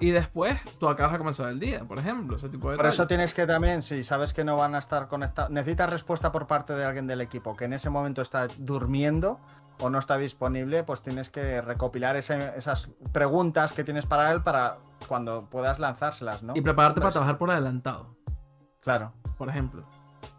Speaker 3: Y después tú acabas de comenzar el día, por ejemplo, ese tipo de
Speaker 1: Por eso tienes que también, si sabes que no van a estar conectados, necesitas respuesta por parte de alguien del equipo que en ese momento está durmiendo o no está disponible, pues tienes que recopilar ese- esas preguntas que tienes para él para cuando puedas lanzárselas, ¿no?
Speaker 3: Y prepararte para
Speaker 1: Pues,
Speaker 3: trabajar por adelantado,
Speaker 1: Claro.
Speaker 3: por ejemplo.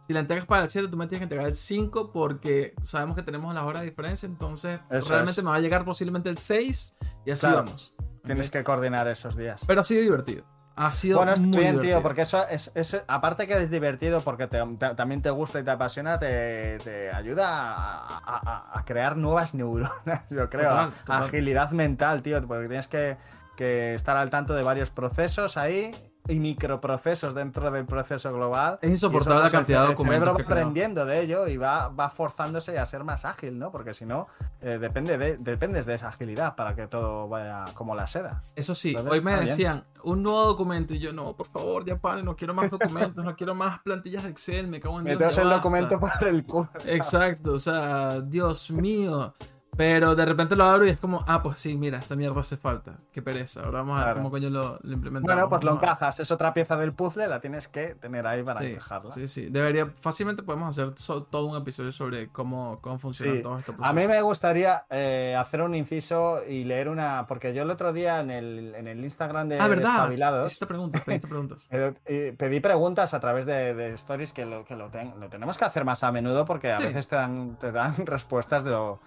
Speaker 3: Si la entregas para el 7, tú me tienes que entregar el 5 porque sabemos que tenemos las horas de diferencia, entonces
Speaker 1: Eso
Speaker 3: realmente
Speaker 1: es.
Speaker 3: me va a llegar posiblemente el 6 y así
Speaker 1: Claro.
Speaker 3: vamos.
Speaker 1: Tienes que coordinar esos días.
Speaker 3: Pero ha sido divertido. Ha sido
Speaker 1: Bueno, es
Speaker 3: muy
Speaker 1: bien,
Speaker 3: divertido.
Speaker 1: tío, porque eso es, es- aparte que es divertido, porque te- te- también te gusta y te apasiona, te, te ayuda a, a- a- a crear nuevas neuronas, yo creo,
Speaker 3: Total,
Speaker 1: a-
Speaker 3: total.
Speaker 1: agilidad mental, tío, porque tienes que, que estar al tanto de varios procesos ahí y microprocesos dentro del proceso global.
Speaker 3: Es insoportable la
Speaker 1: pues, el
Speaker 3: cantidad de
Speaker 1: ce- el
Speaker 3: documentos
Speaker 1: cerebro
Speaker 3: que creo.
Speaker 1: aprendiendo de ello y va, va forzándose a ser más ágil, ¿no? Porque si no, eh, depende de, dependes de esa agilidad para que todo vaya como la seda.
Speaker 3: Eso sí,
Speaker 1: Entonces,
Speaker 3: hoy me
Speaker 1: bien.
Speaker 3: decían un nuevo documento y yo no, por favor, ya paren, no quiero más documentos, no quiero más plantillas de Excel, me cago en Dios.
Speaker 1: Meteos el
Speaker 3: basta.
Speaker 1: documento por el culo.
Speaker 3: Exacto, o sea, Dios mío. Pero de repente lo abro y es como, ah, pues sí, mira, esta mierda hace falta. Qué pereza. Ahora vamos a ver
Speaker 1: Claro.
Speaker 3: cómo coño lo, lo implementamos.
Speaker 1: Bueno, pues lo encajas. Es otra pieza del puzzle, la tienes que tener ahí para
Speaker 3: Sí,
Speaker 1: encajarla.
Speaker 3: sí, sí. Debería, fácilmente podemos hacer so- todo un episodio sobre cómo, cómo funcionan
Speaker 1: Sí.
Speaker 3: todos estos
Speaker 1: A mí me gustaría eh, hacer un inciso y leer una. Porque yo el otro día en el, en el Instagram de
Speaker 3: Ah, ¿verdad? Hiciste preguntas, pediste preguntas.
Speaker 1: eh, eh, pedí preguntas a través de, de stories que, lo, que lo, ten- lo tenemos que hacer más a menudo porque a
Speaker 3: Sí.
Speaker 1: veces te dan, te dan respuestas de lo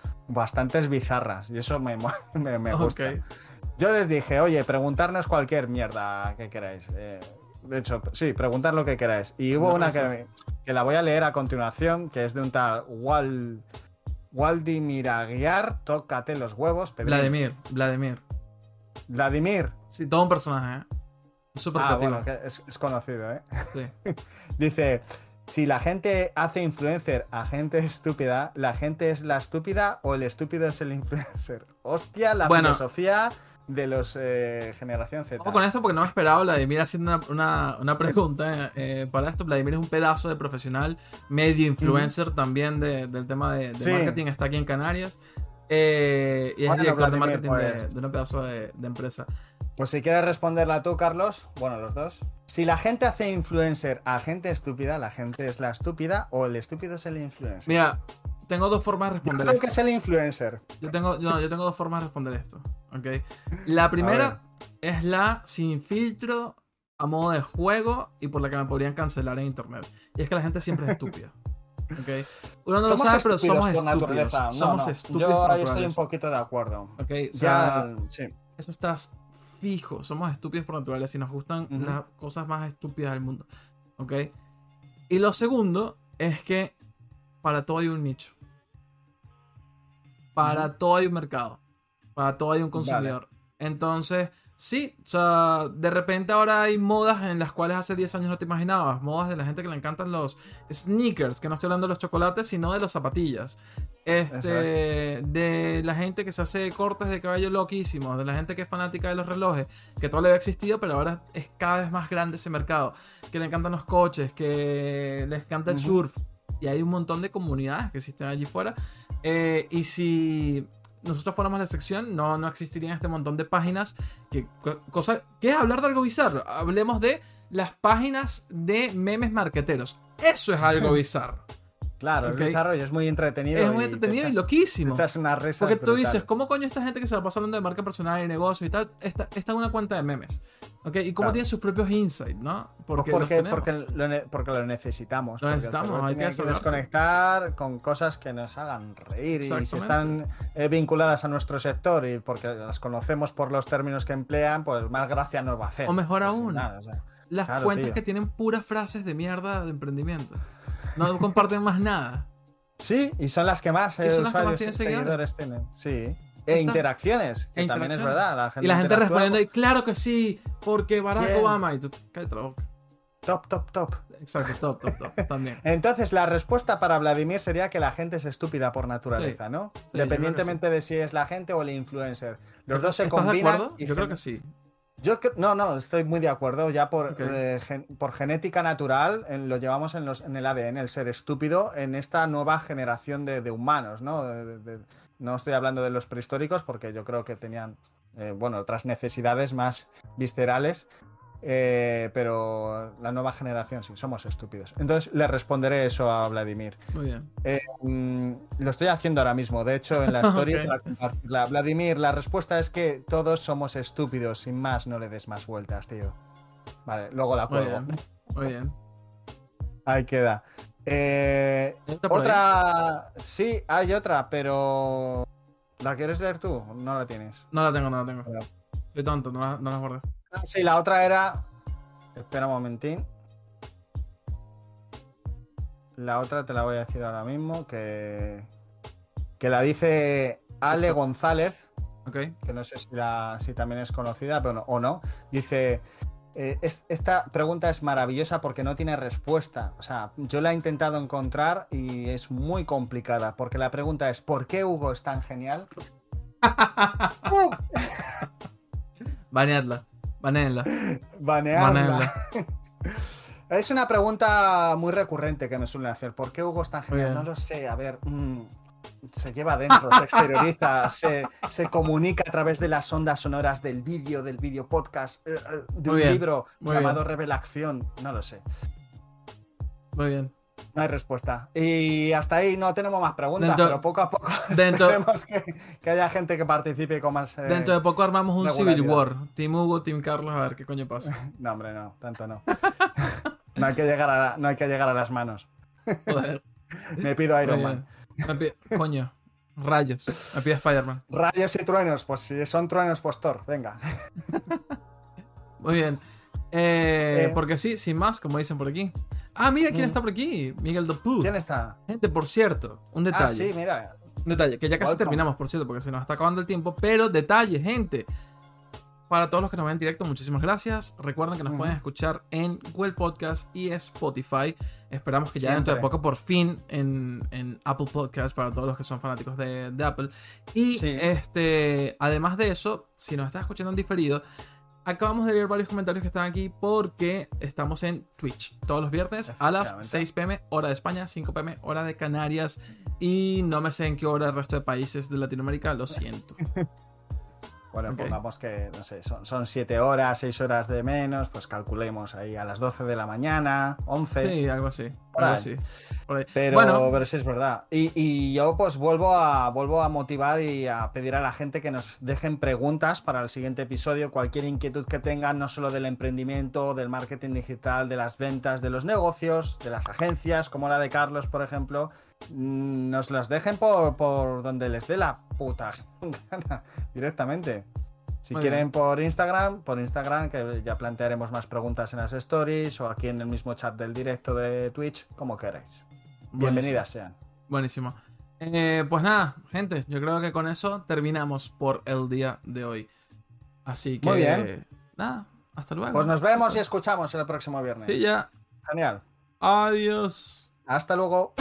Speaker 1: bastantes bizarras y eso me, me, me gusta. Yo les dije, oye, preguntarnos cualquier mierda que queráis. Eh, de hecho, sí, preguntar lo que queráis. Y hubo una que, que la voy a leer a continuación, que es de un tal Wal, Waldimir Aguiar, tócate los huevos.
Speaker 3: Vladimir, Vladimir.
Speaker 1: Vladimir.
Speaker 3: Sí, todo un personaje, ¿eh? Súper
Speaker 1: Ah,
Speaker 3: creativo.
Speaker 1: bueno, que es, es conocido, ¿eh?
Speaker 3: Sí.
Speaker 1: Dice, si la gente hace influencer a gente estúpida, ¿la gente es la estúpida o el estúpido es el influencer? Hostia, la
Speaker 3: Bueno.
Speaker 1: filosofía de los eh, generación Z.
Speaker 3: Ojo con esto porque no me esperaba Vladimir haciendo una, una- una pregunta eh, para esto. Vladimir es un pedazo de profesional, medio influencer también de- del tema de, de
Speaker 1: Sí.
Speaker 3: marketing, está aquí en Canarias. eh, y es
Speaker 1: Bueno,
Speaker 3: director de marketing de,
Speaker 1: pues.
Speaker 3: de una pedazo de, de empresa.
Speaker 1: Pues si quieres responderla tú, Carlos, bueno, los dos. Si la gente hace influencer a gente estúpida, ¿la gente es la estúpida o el estúpido es el influencer?
Speaker 3: Mira, tengo dos formas de
Speaker 1: Yo
Speaker 3: responder
Speaker 1: creo
Speaker 3: esto.
Speaker 1: que es el influencer.
Speaker 3: Yo tengo, no, yo tengo dos formas de responder esto. ¿ok? La primera es la sin filtro, a modo de juego y por la que me podrían cancelar en internet. Y es que la gente siempre es estúpida. ¿ok? Uno no lo sabe, pero somos estúpidos.
Speaker 1: No,
Speaker 3: somos
Speaker 1: no.
Speaker 3: estúpidos.
Speaker 1: Yo ahí estoy un poquito de acuerdo.
Speaker 3: ¿ok? O sea,
Speaker 1: Ya, sí.
Speaker 3: eso estás fijo. Somos estúpidos por naturaleza y nos gustan las cosas más estúpidas del mundo. ¿Ok? Y lo segundo es que para todo hay un nicho. Para todo hay un mercado. Para todo hay un consumidor. Entonces, sí, o sea, de repente ahora hay modas en las cuales hace 10 años no te imaginabas. Modas de la gente que le encantan los sneakers, que no estoy hablando de los chocolates, sino de las zapatillas. Este, de la gente que se hace cortes de cabello loquísimos, de la gente que es fanática de los relojes, que todo le había existido, pero ahora es cada vez más grande ese mercado. Que le encantan los coches, que les encanta el surf. Y hay un montón de comunidades que existen allí fuera. Eh, y si nosotros ponemos la sección, no, no existirían este montón de páginas. Que, co- cosa, ¿Qué es hablar de algo bizarro? Hablemos de las páginas de memes marqueteros. Eso es algo bizarro.
Speaker 1: Claro,
Speaker 3: Ok.
Speaker 1: es bizarro y es muy entretenido.
Speaker 3: Es muy
Speaker 1: te
Speaker 3: entretenido y
Speaker 1: echas-
Speaker 3: loquísimo.
Speaker 1: echas una risa
Speaker 3: Porque tú dices, ¿cómo coño esta gente que se la pasa hablando de marca personal y negocios y tal está, está en una cuenta de memes? ¿Ok? Y cómo
Speaker 1: Claro.
Speaker 3: tiene sus propios insights, ¿no?
Speaker 1: Pues
Speaker 3: Porque,
Speaker 1: porque, lo, ne- porque lo necesitamos.
Speaker 3: Lo
Speaker 1: el
Speaker 3: necesitamos, hay que desahogarse.
Speaker 1: desconectar con cosas que nos hagan reír y si están eh, vinculadas a nuestro sector y porque las conocemos por los términos que emplean, pues más gracia nos va a hacer.
Speaker 3: O mejor
Speaker 1: Pues,
Speaker 3: aún,
Speaker 1: nada, o sea,
Speaker 3: Las
Speaker 1: claro,
Speaker 3: cuentas
Speaker 1: tío.
Speaker 3: que tienen puras frases de mierda de emprendimiento. No comparten más nada.
Speaker 1: Sí, y son las que más eh,
Speaker 3: que más
Speaker 1: usuarios
Speaker 3: tienen
Speaker 1: y
Speaker 3: seguidores.
Speaker 1: tienen. Sí. E
Speaker 3: está.
Speaker 1: interacciones, que
Speaker 3: E
Speaker 1: también es verdad. La gente
Speaker 3: Y la gente respondiendo, y claro que sí, porque Barack
Speaker 1: ¿Quién?
Speaker 3: Obama. Y tú, cállate la boca.
Speaker 1: Top, top, top.
Speaker 3: Exacto, top, top, top. También.
Speaker 1: Entonces, la respuesta para Vladimir sería que la gente es estúpida por naturaleza,
Speaker 3: Sí.
Speaker 1: ¿no?
Speaker 3: Sí, que
Speaker 1: Independientemente de si es la gente o el influencer. Los dos se
Speaker 3: ¿Estás de
Speaker 1: combinan.
Speaker 3: acuerdo?
Speaker 1: y
Speaker 3: Yo creo que sí.
Speaker 1: Yo no, no, estoy muy de acuerdo. Ya por, eh, gen- por genética natural en- lo llevamos en, los, en el ADN, el ser estúpido, en esta nueva generación de, de humanos, ¿no? De- de- de- no estoy hablando de los prehistóricos porque yo creo que tenían, eh, bueno, otras necesidades más viscerales. Eh, pero la nueva generación sí, somos estúpidos. Entonces le responderé eso a Vladimir.
Speaker 3: Muy bien.
Speaker 1: Mm, lo estoy haciendo ahora mismo. De hecho, en la story
Speaker 3: Ok.
Speaker 1: para compartirla. Vladimir, la respuesta es que todos somos estúpidos. Sin más, no le des más vueltas, tío. Vale, luego la
Speaker 3: Muy
Speaker 1: cuelgo.
Speaker 3: bien. Muy bien.
Speaker 1: Ahí queda. Eh, otra. Sí, hay otra, pero. ¿La quieres leer tú? No la tienes.
Speaker 3: No la tengo, no la tengo. Soy tonto, no la, no la guardé.
Speaker 1: Ah, Sí, la otra era. Espera un momentín. La otra te la voy a decir ahora mismo. Que. Que la dice Ale González.
Speaker 3: Ok.
Speaker 1: que no sé si, la- si también es conocida pero no- o no, dice, eh, es- esta pregunta es maravillosa porque no tiene respuesta. O sea, yo la he intentado encontrar y es muy complicada, porque la pregunta es, ¿por qué Hugo es tan genial?
Speaker 3: Baneadla. Baneadla.
Speaker 1: Banearla. Es una pregunta muy recurrente que me suelen hacer. ¿Por qué Hugo es tan genial? No lo sé. A ver, mm, se lleva adentro, se exterioriza, se, se comunica a través de las ondas sonoras del vídeo, del vídeo podcast, eh, eh, de un
Speaker 3: bien,
Speaker 1: libro
Speaker 3: muy
Speaker 1: llamado
Speaker 3: bien.
Speaker 1: Revelación. No lo sé.
Speaker 3: Muy bien.
Speaker 1: No hay respuesta. Y hasta ahí no tenemos más preguntas,
Speaker 3: Dentro-
Speaker 1: pero poco a poco
Speaker 3: Dentro,
Speaker 1: esperemos que, que haya gente que participe con más. eh,
Speaker 3: dentro de poco armamos un Civil. War. Team Hugo, Team Carlos, a ver qué coño pasa.
Speaker 1: No, hombre, no, tanto no. no, hay que llegar a, no hay que llegar a las manos.
Speaker 3: Joder.
Speaker 1: Me pido Iron Man.
Speaker 3: Me Coño. Rayos. Me pide Spider-Man.
Speaker 1: Rayos y truenos, pues si son truenos, pues Thor, venga.
Speaker 3: Muy bien. Eh,
Speaker 1: Eh.
Speaker 3: porque sí, sin más, como dicen por aquí. Ah, mira quién
Speaker 1: Mm.
Speaker 3: está por aquí. Miguel Dopu.
Speaker 1: ¿Quién está?
Speaker 3: Gente, por cierto, un
Speaker 1: Ah,
Speaker 3: detalle.
Speaker 1: sí, mira.
Speaker 3: Un detalle, que ya casi
Speaker 1: Welcome.
Speaker 3: terminamos, por cierto, porque se nos está acabando el tiempo. Pero detalle, gente. Para todos los que nos ven en directo, muchísimas gracias. Recuerden que nos pueden escuchar en Google Podcast y Spotify. Esperamos que ya
Speaker 1: Siempre.
Speaker 3: dentro de poco, por fin, en, en Apple Podcast, para todos los que son fanáticos de, de Apple. Y
Speaker 1: Sí.
Speaker 3: este, además de eso, si nos estás escuchando en diferido, acabamos de leer varios comentarios que están aquí porque estamos en Twitch todos los viernes a las
Speaker 1: Efectivamente.
Speaker 3: 6 pm, hora de España, 5 pm, hora de Canarias. Y no me sé en qué hora el resto de países de Latinoamérica, lo siento.
Speaker 1: Bueno,
Speaker 3: Ok.
Speaker 1: pongamos que, no sé, son, son siete horas, seis horas de menos, pues calculemos ahí a las 12 de la mañana, 11.
Speaker 3: Sí, algo así.
Speaker 1: Por
Speaker 3: Algo así. Por ahí.
Speaker 1: Pero,
Speaker 3: bueno,
Speaker 1: pero sí es verdad. Y, y yo pues vuelvo a, vuelvo a motivar y a pedir a la gente que nos dejen preguntas para el siguiente episodio, cualquier inquietud que tengan, no solo del emprendimiento, del marketing digital, de las ventas, de los negocios, de las agencias, como la de Carlos, por ejemplo, nos las dejen por, por donde les dé la puta gana, directamente. Si
Speaker 3: Muy
Speaker 1: quieren
Speaker 3: bien.
Speaker 1: por Instagram, por Instagram, que ya plantearemos más preguntas en las stories o aquí en el mismo chat del directo de Twitch, como queráis. Bienvenidas sean.
Speaker 3: Buenísimo. Eh, pues nada, gente, yo creo que con eso terminamos por el día de hoy. Así que.
Speaker 1: Muy bien.
Speaker 3: Nada, hasta luego.
Speaker 1: Pues nos vemos y escuchamos el próximo viernes.
Speaker 3: Sí, ya.
Speaker 1: Genial.
Speaker 3: Adiós.
Speaker 1: Hasta luego.